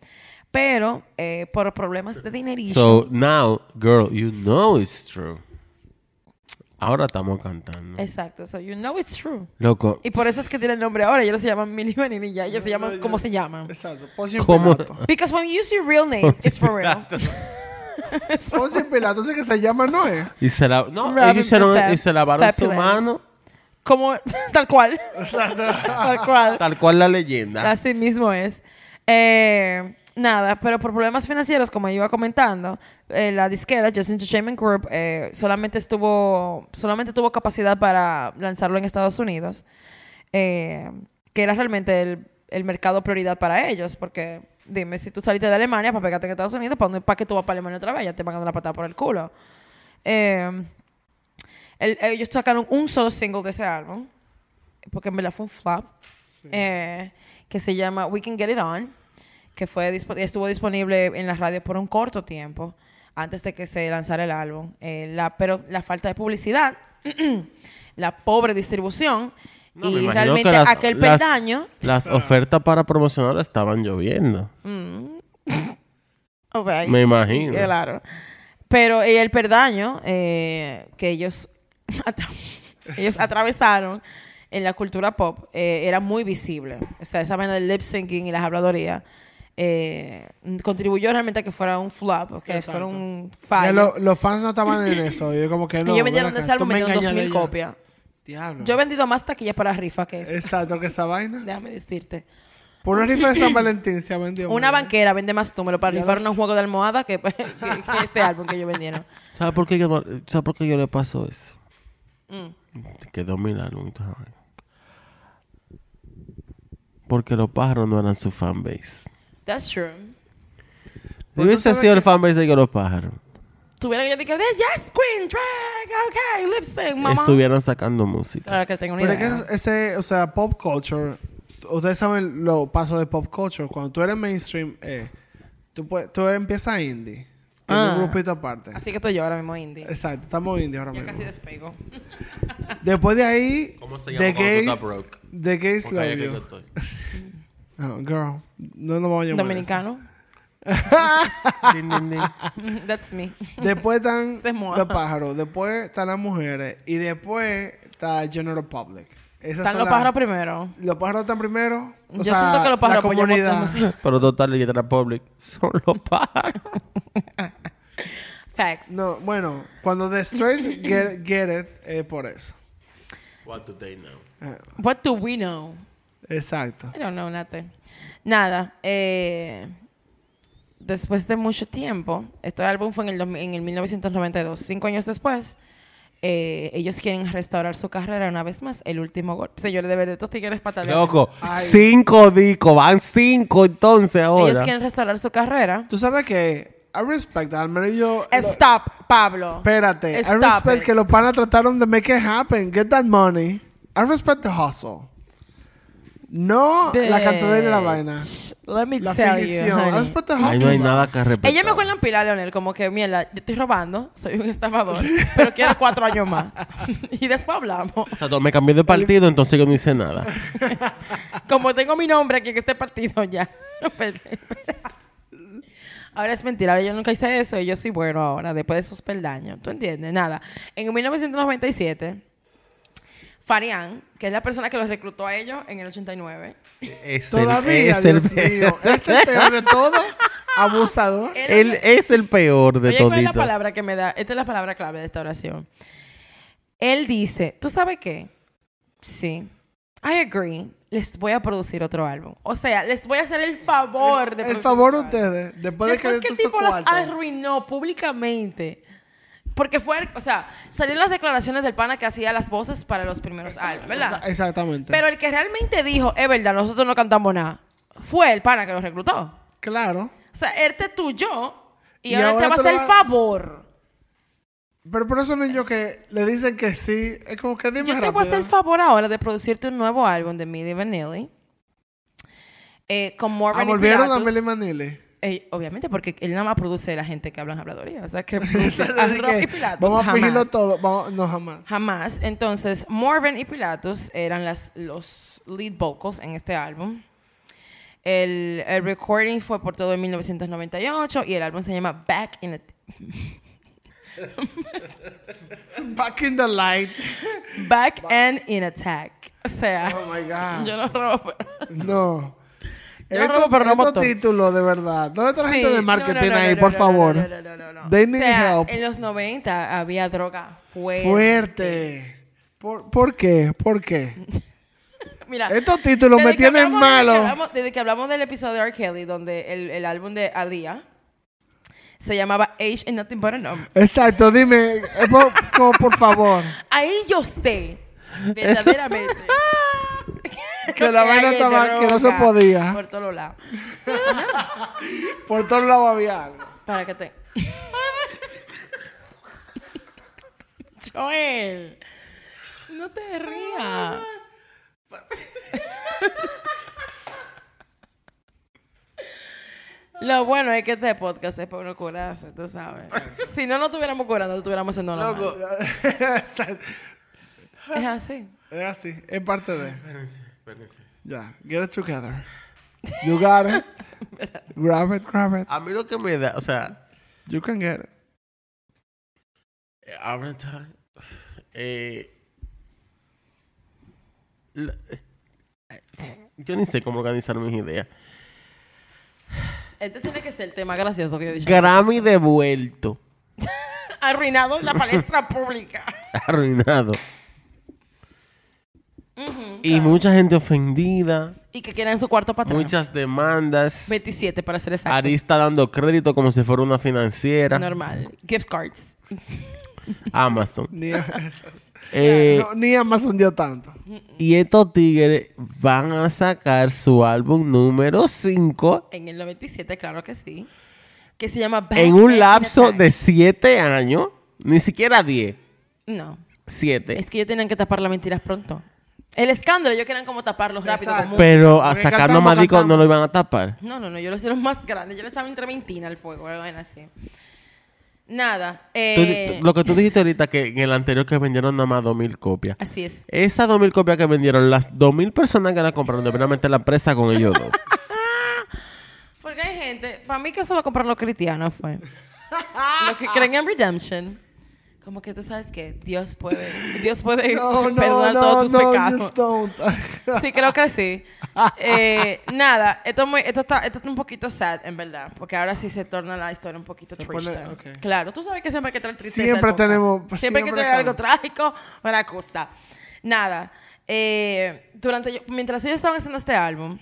pero eh, por problemas de dinerillo. So now, girl, you know it's true. Ahora estamos cantando. Exacto, so you know it's true. Loco, Y por eso es que tiene el nombre ahora. Ellos se llaman Milly Vanilli ya. Ellos se llaman como se llaman. Exacto. ¿Cómo? Pilato. Because when you use your real name, it's for real. Poncio Pilato, ese que se llama no es. y se la, no, ellos hicieron, y se lavaron su mano, como tal cual. Exacto. tal cual. tal cual la leyenda. Así mismo es. Eh, nada, pero por problemas financieros, como iba comentando, eh, la disquera Just Entertainment Group eh, solamente estuvo, solamente tuvo capacidad para lanzarlo en Estados Unidos, eh, que era realmente el, el mercado prioridad para ellos, porque dime, si tú saliste de Alemania para pegarte en Estados Unidos, ¿para, para qué tú vas para Alemania otra vez? Ya te van a dar una patada por el culo. Eh, el- ellos sacaron un solo single de ese álbum, porque en verdad fue un flop, eh, que se llama We Can Get It On, que fue estuvo disponible en la radio por un corto tiempo, antes de que se lanzara el álbum. Eh, la, pero la falta de publicidad, la pobre distribución No, y realmente que las- aquel las- peldaño, Las ofertas para promocionar estaban lloviendo. o sea, Me imagino. Claro. Pero eh, el perdaño eh, que ellos, atra- ellos atravesaron en la cultura pop eh, era muy visible. O sea, esa vaina del lip syncing y las habladorías eh, contribuyó realmente a que fuera un flop, que Exacto. fuera un fallo. lo- los fans no estaban en eso. Yo como que no. Ellos vendieron ven de ese álbum, vendieron engañas de 2.000 ella. copias. Diablo. Yo he vendido más taquillas para rifa que eso. Exacto, que esa vaina. Déjame decirte. Por una rifa de San Valentín se ha vendido. Una banquera vende más número para Ya rifar unos juegos de almohada que, que- que este álbum que ellos vendieron. ¿Sabes por qué yo, no, ¿sabes por qué yo le pasó eso? Mm. Y toda esa vaina. Porque los pájaros no eran su fanbase. That's true. Hubiese sido el fanbase de los pájaros Tuvieron que yo dije, yes, queen, drag, okay, lip sync, mamá. estuvieran sacando música. Claro que tengo una Pero es idea. que ese, o sea, pop culture, ustedes saben lo paso de pop culture. Cuando tú eres mainstream, eh, tú, puedes, tú empiezas indie. Tiene Ah. un grupito aparte. Así que estoy yo ahora mismo indie. Exacto, estamos indie ahora Ya mismo. casi despego. Después de ahí, ¿Cómo se The llama tú Gays? The Gays Love es You. Oh, girl, no nos vamos a llamar Dominicano. Din, din, din. That's me. Después están los pájaros, después están las mujeres y después está General Public. Esas Están los pájaros primero. Los pájaros están primero. O Yo sea, siento que los pájaros la apoyan comunidad. Pero total, y la Public son los pájaros. Facts. No, bueno, cuando The Strays get, get it, es por eso. What do they know? What do we know? Exacto. I don't know nothing. Nada. Eh, después de mucho tiempo, este álbum fue en el, en el 1992. Cinco años después, eh, ellos quieren restaurar su carrera una vez más. El último golpe. Señores, de verdad, estos tigres patalean. Loco, Ay. cinco discos, van cinco entonces ahora. Ellos quieren restaurar su carrera. Tú sabes que I respect, al menos yo. lo- Stop, Pablo. espérate. I Stop respect it. que los panas trataron de make it happen, get that money. I respect the hustle. No la cantidad de la vaina. Let me La tell you, honey. Ahí no hay nada que respetar. Ella me acuerda en Pilar, Leonel, como que, mierda, yo estoy robando, soy un estafador, pero quiero cuatro años más. y después hablamos. O sea, me cambié de partido, entonces yo no hice nada. Como tengo mi nombre aquí en este partido ya. ahora es mentira, ahora yo nunca hice eso y yo soy bueno ahora, después de esos peldaños. ¿Tú entiendes? Nada. En 1997, Farian, que es la persona que los reclutó a ellos en el 89, Es el- Todavía, es el, Dios mío. Es el peor de todo. Abusador. él- él es el peor de Oye, ¿cuál es la palabra que me da? Esta es la palabra clave de esta oración. Él dice, ¿tú sabes qué? Sí. I agree. Les voy a producir otro álbum. O sea, les voy a hacer el favor de El producir favor a ustedes. Después, de que que el tipo los arruinó públicamente. Porque fue, o sea, salieron las declaraciones del pana que hacía las voces para los primeros álbumes, ¿verdad? Exa- Exactamente. Pero el que realmente dijo, es verdad, nosotros no cantamos nada, fue el pana que los reclutó. claro. O sea, él te tuyó y, Y ahora, ahora te va a te lo hacer el favor Pero por eso niños que le dicen que sí, es como que dime Yo te rápido. voy a hacer el favor ahora de producirte un nuevo álbum de Milli Vanilli. Eh, con Morgan Ah, y volvieron a. Milli Manili. Eh, obviamente, porque él nada más produce la gente que habla en habladoría. O sea, que produce a Así Rob que y Pilatus. Vamos a fingirlo todo. Vamos, no, jamás. Jamás. Entonces, Morven y Pilatus eran las, los lead vocals en este álbum. El, el recording fue por todo en 1998 y el álbum se llama Back in a... Back in the light. Back and in Attack. O sea, Oh my God. yo no robo, pero... No. Estos pero no estos títulos, de verdad. ¿Dónde está la gente de marketing no, no, ahí, por favor? no, no, no. They O need sea, help. En los 90 había droga fuerte. Fuerte. ¿Por, ¿Por qué? ¿Por qué? Mira, Estos títulos me tienen hablamos- desde que malo. hablamos- Desde que hablamos del episodio de R. Kelly, donde el, el álbum de Alia se llamaba Age and Nothing But a Number. Exacto, dime, eh, por, como por favor. Ahí yo sé, verdaderamente, Que la vaina estaba, que no se podía. Por todos lados. Por todos lados había algo. Para que te. Joel, no te rías. Lo bueno es que este podcast es para uno curarse, tú sabes. Si no, no estuviéramos curando, estuviéramos haciendo lo. Es así. es así, es parte de. Espérense. Ya, get it together. You got it. grab it, grab it. A mí lo que me da, o sea, You can get it. eh, ahora está, eh, eh, yo ni sé cómo organizar mis ideas. Este tiene que ser el tema gracioso que yo he dicho. Grammy devuelto, Arruinado en la palestra pública. arruinado. Y mucha gente ofendida, Y que quieren su cuarto para muchas demandas. 27 para ser exacto. Arista dando crédito como si fuera una financiera. Normal. Gift cards. Amazon. Ni, Eh, no, ni Amazon dio tanto. Y estos tigres van a sacar su álbum número 5 En el 97, claro que sí. Que se llama Back en un lapso de 7 años. Ni siquiera 10. No. 7. Es que ellos tenían que tapar las mentiras pronto. El escándalo, ellos querían como taparlos rápido. Exacto. como- Pero a sacando discos no lo iban a tapar. No, no, no. Yo lo hicieron más grande. Yo le echaba entre mentina al fuego. algo así. Nada. Eh, lo que tú dijiste ahorita que en el anterior que vendieron nada más 2000 copias. Así es. Esas 2000 copias que vendieron, las 2000 personas que la compraron deberían meter la presa con ellos dos. Porque hay gente, para mí que eso lo compraron los cristianos fue. los que creen en redemption. Como que tú sabes que Dios puede, Dios puede No, no, perdonar no, todos tus pecados. Sí, creo que sí. Eh, nada, esto, es muy- esto, está, esto está un poquito sad, en verdad. Porque ahora sí se torna la historia un poquito triste. pone- ok. Claro, tú sabes que siempre hay que traer tristeza. Siempre tenemos- pues, Siempre, hay que siempre tener algo trágico, una cosa. Nada. eh, durante mientras ellos estaban haciendo este álbum,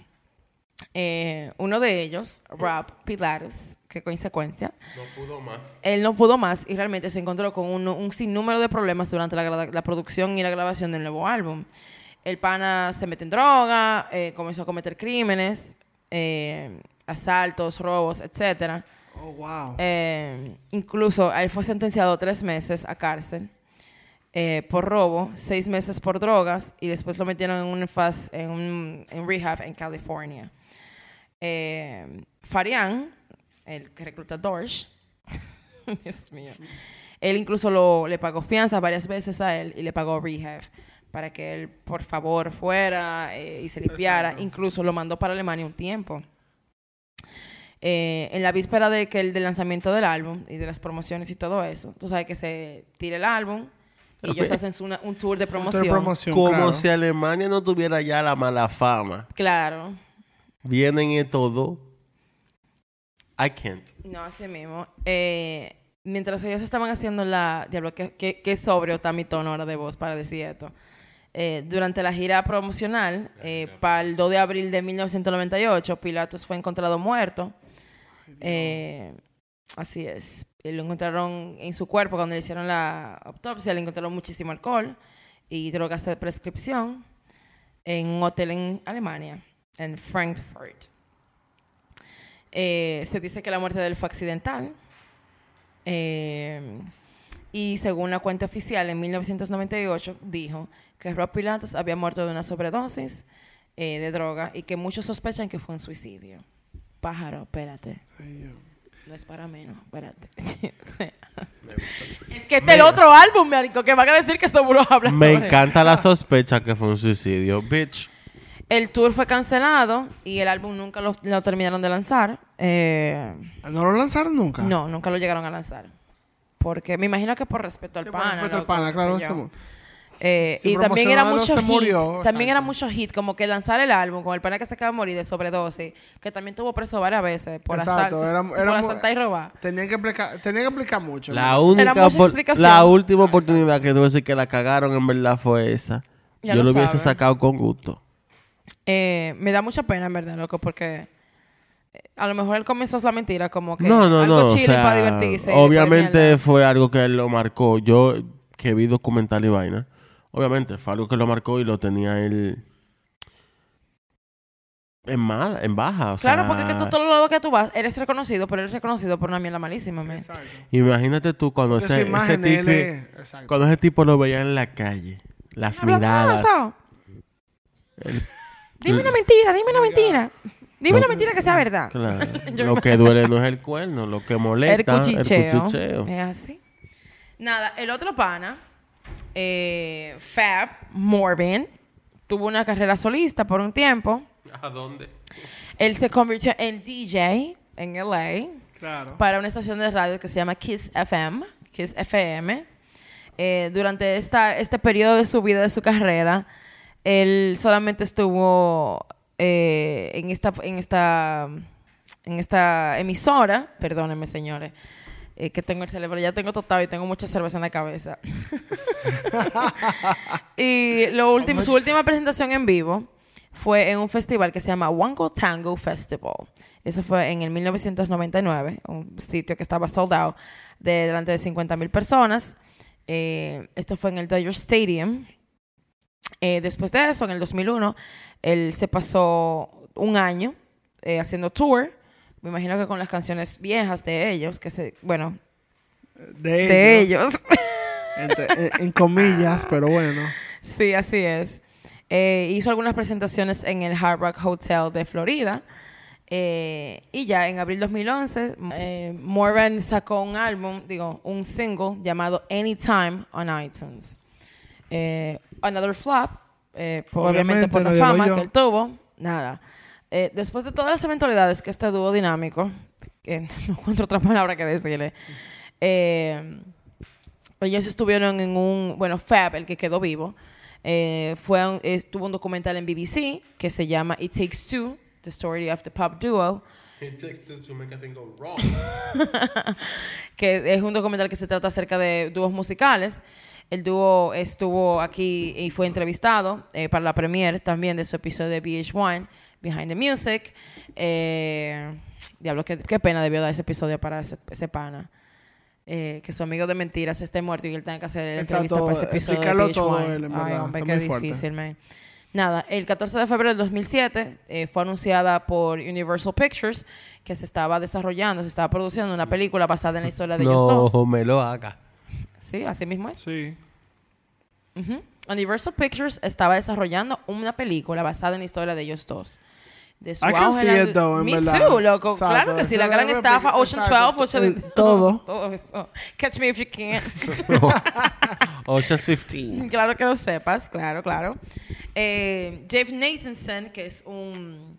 eh, uno de ellos, Rob Pilatus, que consecuencia, No pudo más. él no pudo más y realmente se encontró con un, un sinnúmero de problemas durante la, la producción y la grabación del nuevo álbum. El pana se mete en droga, eh, comenzó a cometer crímenes, eh, asaltos, robos, etcétera. Oh, wow. Eh, incluso él fue sentenciado tres meses a cárcel eh, por robo, seis meses por drogas y después lo metieron en un fast, en un en rehab en California. Eh, Farian, el que recluta a Dorsch, Dios mío, él incluso lo, le pagó fianza varias veces a él y le pagó rehab para que él por favor fuera eh, y se limpiara. Exacto. Incluso lo mandó para Alemania un tiempo. Eh, en la víspera de que el del lanzamiento del álbum y de las promociones y todo eso, tú sabes que se tira el álbum y ellos hacen su- una- un tour de promoción. promoción, Como claro. si Alemania no tuviera ya la mala fama. Claro. Vienen y todo. I can't. No, así mismo. Eh, mientras ellos estaban haciendo la... Diablo, qué, qué, qué sobrio está mi tono ahora de voz para decir esto. Eh, durante la gira promocional, eh, para el 2 de abril de 1998, Pilatos fue encontrado muerto. Eh, así es. Y lo encontraron en su cuerpo cuando le hicieron la autopsia, le encontraron muchísimo alcohol y drogas de prescripción en un hotel en Alemania, en Frankfurt. Eh, se dice que la muerte de él fue accidental. Eh, Y según la cuenta oficial, en 1998 dijo que Rob Pilatos había muerto de una sobredosis eh, de droga y que muchos sospechan que fue un suicidio. Pájaro, espérate. No es para menos, espérate. O sea, es que este es el otro álbum, médico, que van a decir que somos hablando. Me encanta la sospecha que fue un suicidio, bitch. El tour fue cancelado y el álbum nunca lo, lo terminaron de lanzar. Eh, ¿No lo lanzaron nunca? no, nunca lo llegaron a lanzar. Porque me imagino que por respeto al Sí, por pana. respeto al pana, claro. eso- Eh, Si y también era mucho hit. murió, también era mucho hit, como que lanzar el álbum con el pana que se acaba de morir de sobredosis, que también tuvo preso varias veces por, Exacto, asal- era- por era mu- asaltar y robar. Tenían que explicar, tenían que explicar mucho. La ¿no? única la última oportunidad que tuve decir que la cagaron en verdad fue esa. Ya Yo lo lo hubiese sacado con gusto. Eh, me da mucha pena, en verdad, loco, porque eh, a lo mejor él comenzó la mentira, como que no, no, algo no. o chile sea, para divertirse. obviamente fue algo que él lo marcó. Yo que vi documental y vaina. Obviamente fue algo que lo marcó y lo tenía él en mala, en baja. o Claro, sea, porque es que tú todo lo que tú vas, eres reconocido, pero eres reconocido por una mierda malísima, man. Exacto. Imagínate tú cuando ese, tipo, es- cuando ese tipo lo veía en la calle, las miradas. Dime una mentira, dime una mentira. Dime una mentira que sea verdad. Claro. Lo que duele no es el cuerno, lo que El molesta es cuchicheo. el cuchicheo. Es así. Nada, el otro pana, eh, Fab Morbin, tuvo una carrera solista por un tiempo. ¿A dónde? Él se convirtió en DJ en LA Claro. para una estación de radio que se llama Kiss FM. Kiss FM. Eh, durante esta, este periodo de su vida, de su carrera, él solamente estuvo eh, en, esta, en, esta, en esta emisora, perdónenme señores, eh, que tengo el cerebro, ya tengo tostado y tengo mucha cerveza en la cabeza. y lo último, su última presentación en vivo fue en un festival que se llama Wango Tango Festival. Eso fue en el 1999, un sitio que estaba sold out de delante de 50 mil personas. Eh, esto fue en el Dodger Stadium. Eh, después de eso, en el 2001, él se pasó un año eh, haciendo tour. Me imagino que con las canciones viejas de ellos, que se, bueno, De, de ellos. ellos. Entre- en, en comillas, pero bueno. Sí, así es. Eh, hizo algunas presentaciones en el Hard Rock Hotel de Florida. Eh, y ya en abril 2011, eh, sacó un álbum, digo, un single llamado Anytime on iTunes. Eh, another flop, eh, obviamente, Obviamente, por la fama que él tuvo. Nada. Eh, después de todas las eventualidades que este dúo dinámico, que no encuentro otra palabra que decirle, eh, ellos estuvieron en un, bueno, Fab, el que quedó vivo, eh, fue un- eh, tuvo un documental en BBC que se llama It Takes Two, The Story of the Pop Duo, que es un documental que se trata acerca de dúos musicales. El dúo estuvo aquí y fue entrevistado eh, para la premiere también de su episodio de VH1, Behind the Music. Eh, diablo, qué, qué pena debió dar ese episodio para ese, ese pana. Eh, que su amigo de mentiras esté muerto y él tenga que hacer la Exacto, entrevista para ese episodio explicarlo de VH1. todo él, en Ay, hombre, está qué muy difícil, man. Nada, el 14 de febrero del 2007 eh, fue anunciada por Universal Pictures que se estaba desarrollando, se estaba produciendo una película basada en la historia de ellos No dos. me lo haga. Sí, así mismo es. Sí. Universal Pictures estaba desarrollando una película basada en la historia de ellos dos. De su I can see it, though, en Me verdad. too, loco. Exacto, Claro que sí, la gran estafa, Ocean exacto, 12, Ocean... todo. todo eso. Catch me if you can. Ocean's 15. claro que lo sepas, claro, claro. Eh, Dave Nathanson, que es un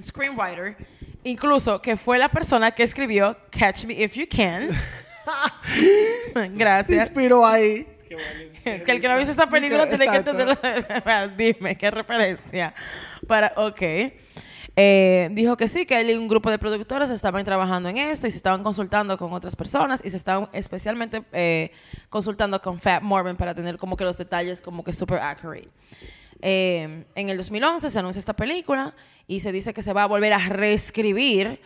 screenwriter, incluso que fue la persona que escribió Catch Me If You Can. Se Gracias. inspiró ahí. Que el que no ha visto esa película tiene que entender. Dime, ¿qué referencia? Para, ok. Eh, dijo que sí, que él y un grupo de productores estaban trabajando en esto y se estaban consultando con otras personas y se estaban especialmente eh, consultando con Fat Morgan para tener como que los detalles como que super accurate. Eh, en el 2011 se anuncia esta película y se dice que se va a volver a reescribir.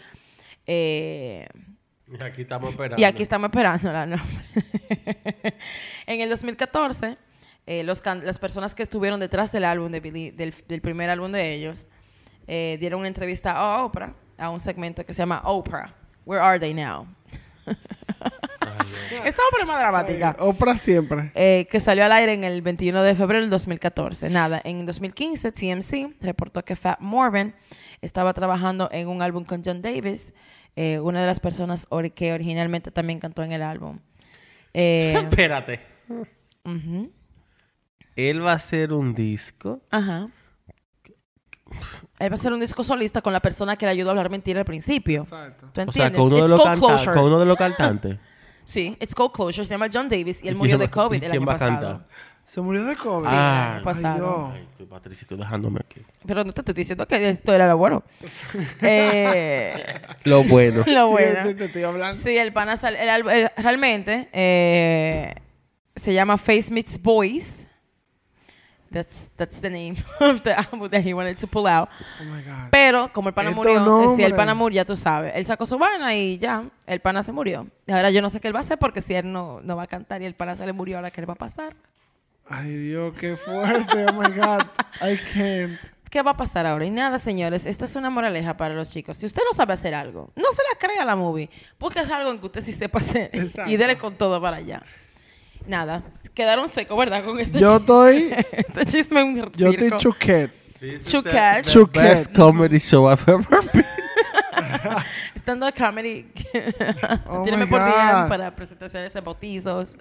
Y aquí estamos esperando. y aquí estamos esperándola, ¿no? en el 2014, eh, los can- las personas que estuvieron detrás del álbum, de Billie- del, del primer álbum de ellos, eh, dieron una entrevista a Oprah, a un segmento que se llama Oprah, Where Are They Now? Esa obra es más dramática. Oprah siempre. eh, que salió al aire en el 21 de febrero del 2014. Nada, en 2015 TMC reportó que Fat Morvan estaba trabajando en un álbum con John Davis, eh, una de las personas que originalmente también cantó en el álbum. Eh, Espérate. Él va a hacer un disco. Ajá. Él va a hacer un disco solista con la persona que le ayudó a hablar mentira al principio. Exacto. ¿Tú O sea, entiendes? con uno, de It's los called canta- Closure. con uno de los cantantes. Sí, It's Called Closure. Se llama John Davis y él ¿Y murió de COVID el quién año va a pasado. cantar? Se murió de COVID. Sí, Ah. año pasado. Ay, tú, Patricia, estoy dejándome aquí. Pero no te estoy diciendo que esto era lo bueno. eh, Lo bueno. lo bueno. te, te estoy hablando. Sí, el pana sal- el realmente eh, se llama Face Meets Boys. That's, that's the name of the album that he wanted to pull out. Oh my God. Pero como el pana Estos murió, eh, si el nombres. pana murió, ya tú sabes. Él sacó su vaina y ya, el pana se murió. Y ahora yo no sé qué él va a hacer porque si él no, no va a cantar y el pana se le murió, ahora qué le va a pasar. Ay, Dios, qué fuerte. Oh my God. I can't. ¿Qué va a pasar ahora? Y nada, señores, esta es una moraleja para los chicos. Si usted no sabe hacer algo, no se la crea la movie. Busque algo en que usted sí sepa hacer Exacto. y dele con todo para allá. Nada, quedaron secos, ¿verdad? Con este, Yo estoy. este chisme en un Yo estoy circo. chuquet. The Chuquet. best comedy show I've ever been. Stand-up comedy. Oh Tírame my por. DM para presentaciones en bautizos,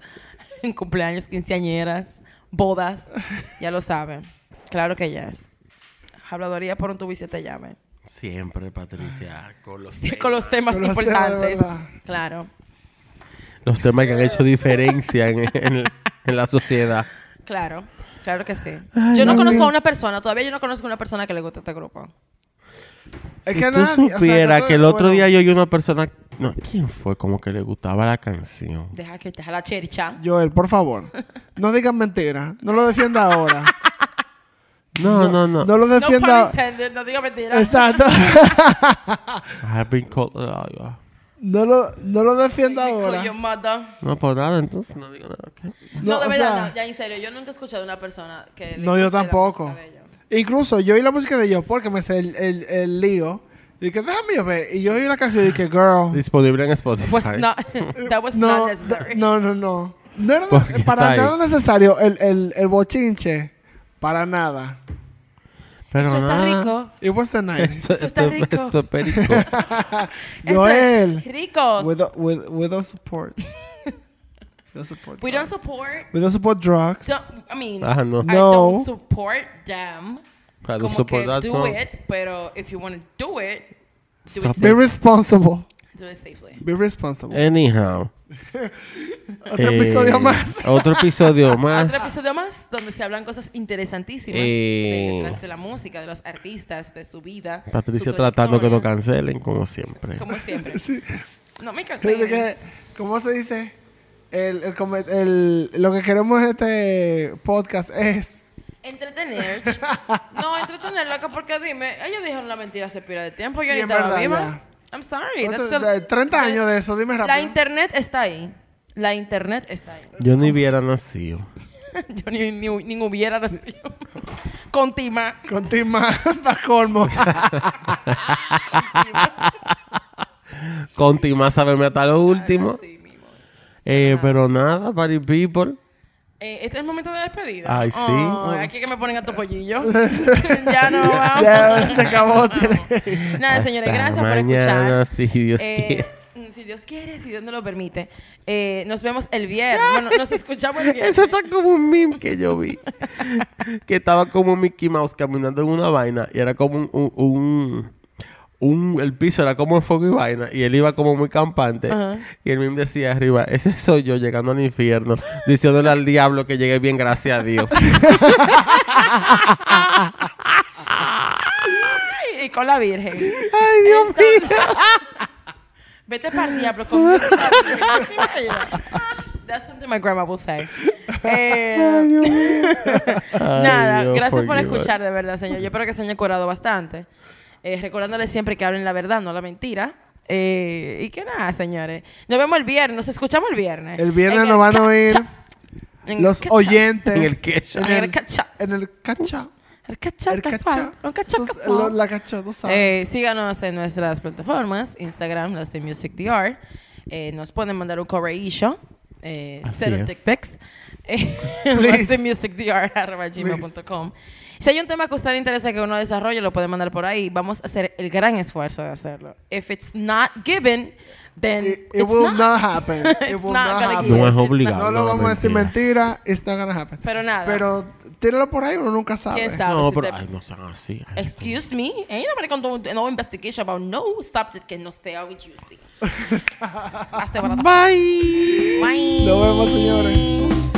en cumpleaños, quinceañeras, bodas. Ya lo saben. Claro que yes. Habladoría por un tubo y se te llame. Siempre, Patricia, con los, Sí, temas. con los temas Con los temas importantes. verdad. claro, Los temas que han hecho diferencia en, en- en la sociedad. claro, claro que sí. Ay, yo no conozco bien. a una persona, todavía yo no conozco a una persona que le guste este grupo. Es Si que tú nadie. o sea, supieras que el otro bueno, día yo oí una persona... No, ¿quién fue? Como que le gustaba la canción. Deja que te la chercha. Joel, por favor. No digas mentiras. No lo defienda ahora. No, no, no. No lo No defienda. intended, no diga mentira. Exacto. I have been called... Ah. No lo, no lo defienda ahora. No, por nada, entonces no digo nada. No, No, de o verdad, sea- no, ya en serio, yo nunca he escuchado a una persona que le No, yo tampoco. Incluso yo oí la música de ellos porque me sé el, el, el lío. Y que déjame yo ver. Y yo oí la canción y dije, girl. Disponible en Spotify. Was not, that was No, not necessary. no, no, no. No era Porque para ahí. nada necesario el, el, el bochinche. Para nada. Pero Esto está rico. It was the nice. Esto, Esto está rico. esto es perico. Joel. Esto es rico. With, with, with the support. The support We don't drugs. support. We don't support drugs. don't- I mean, Ah, no. I No. don't support them. I don't Como que that do song. it, pero if you want to do it, do Stop it, Be responsible. do it safely. Be responsible. Anyhow. Otro Eh, episodio más. Otro episodio Otro más. episodio más donde se hablan cosas interesantísimas Eh. de, detrás de la música, de los artistas, de su vida. Patricia su tratando que no trayectoria, cancelen, como siempre. Como siempre. Sí. No me cancelen. que- ¿Cómo se dice? El, el, el- lo que queremos en este podcast es... Entretener. no, entretener, loca, porque dime, ellos dijeron la mentira hace pila de tiempo, yo Sí, ni en estaba verdad, viva. ya. I'm sorry. ¿Cuánto- that's the- de- 30 años de eso, dime rápido. La internet está ahí. La internet está ahí. Yo ni hubiera nacido. Yo ni, ni, ni hubiera nacido. Con Tima. Con Tim para colmo. Conti más saberme hasta lo último. Eh, pero nada, party people. Eh, este es el momento de despedida. Ay, sí. Aquí que me ponen a tu pollillo. ya no vamos. ya se acabó. Nada, señores, gracias por mañana, escuchar. si Dios Eh, quiere. si Dios quiere, si Dios nos lo permite. Eh, nos vemos el viernes. Bueno, nos escuchamos el viernes. Eso está como un meme que yo vi. que estaba como Mickey Mouse caminando en una vaina y era como un, un, un- un- el piso era como fuego y vaina y él iba como muy campante Ajá. y el meme decía arriba ese soy yo llegando al infierno diciéndole al diablo que llegue bien gracias a Dios Ay, y con la Virgen. ay Dios Entonces, Vete para el diablo con That's something my grandma will say. Eh, Nada, Dios, gracias por escuchar, us. de verdad, señor. Yo espero que se haya curado bastante. Eh, recordándole siempre que hablen la verdad, no la mentira. Eh, y que nada, señores. Nos vemos el viernes, nos escuchamos el viernes. El viernes nos van a oír los oyentes. En el catch-up. En el catch-up. En el catch-up. El catch-up El catch-up. Un lo- La catch-up, tú sabes. Eh, síganos en nuestras plataformas, Instagram, las de Music DR. Eh, nos pueden mandar un correillo eh, cero es. dick pics. Eh, Please. Si hay un tema que a usted le interesa que uno desarrolle, lo puede mandar por ahí. Vamos a hacer el gran esfuerzo de hacerlo. If it's not given, then It, it it's will not. not, happen. It will not not happen. No es It's not- obligado. No lo vamos a decir mentira. It's not gonna happen. Pero nada. Pero tíralo por ahí, uno nunca sabe. ¿Quién sabe? No, si pero te- ay, no sean así. Ay, Excuse me, ain't nobody gonna do no investigation about no subject que no sea juicy. Hasta ahora. Bye. Bye. Nos vemos, señores.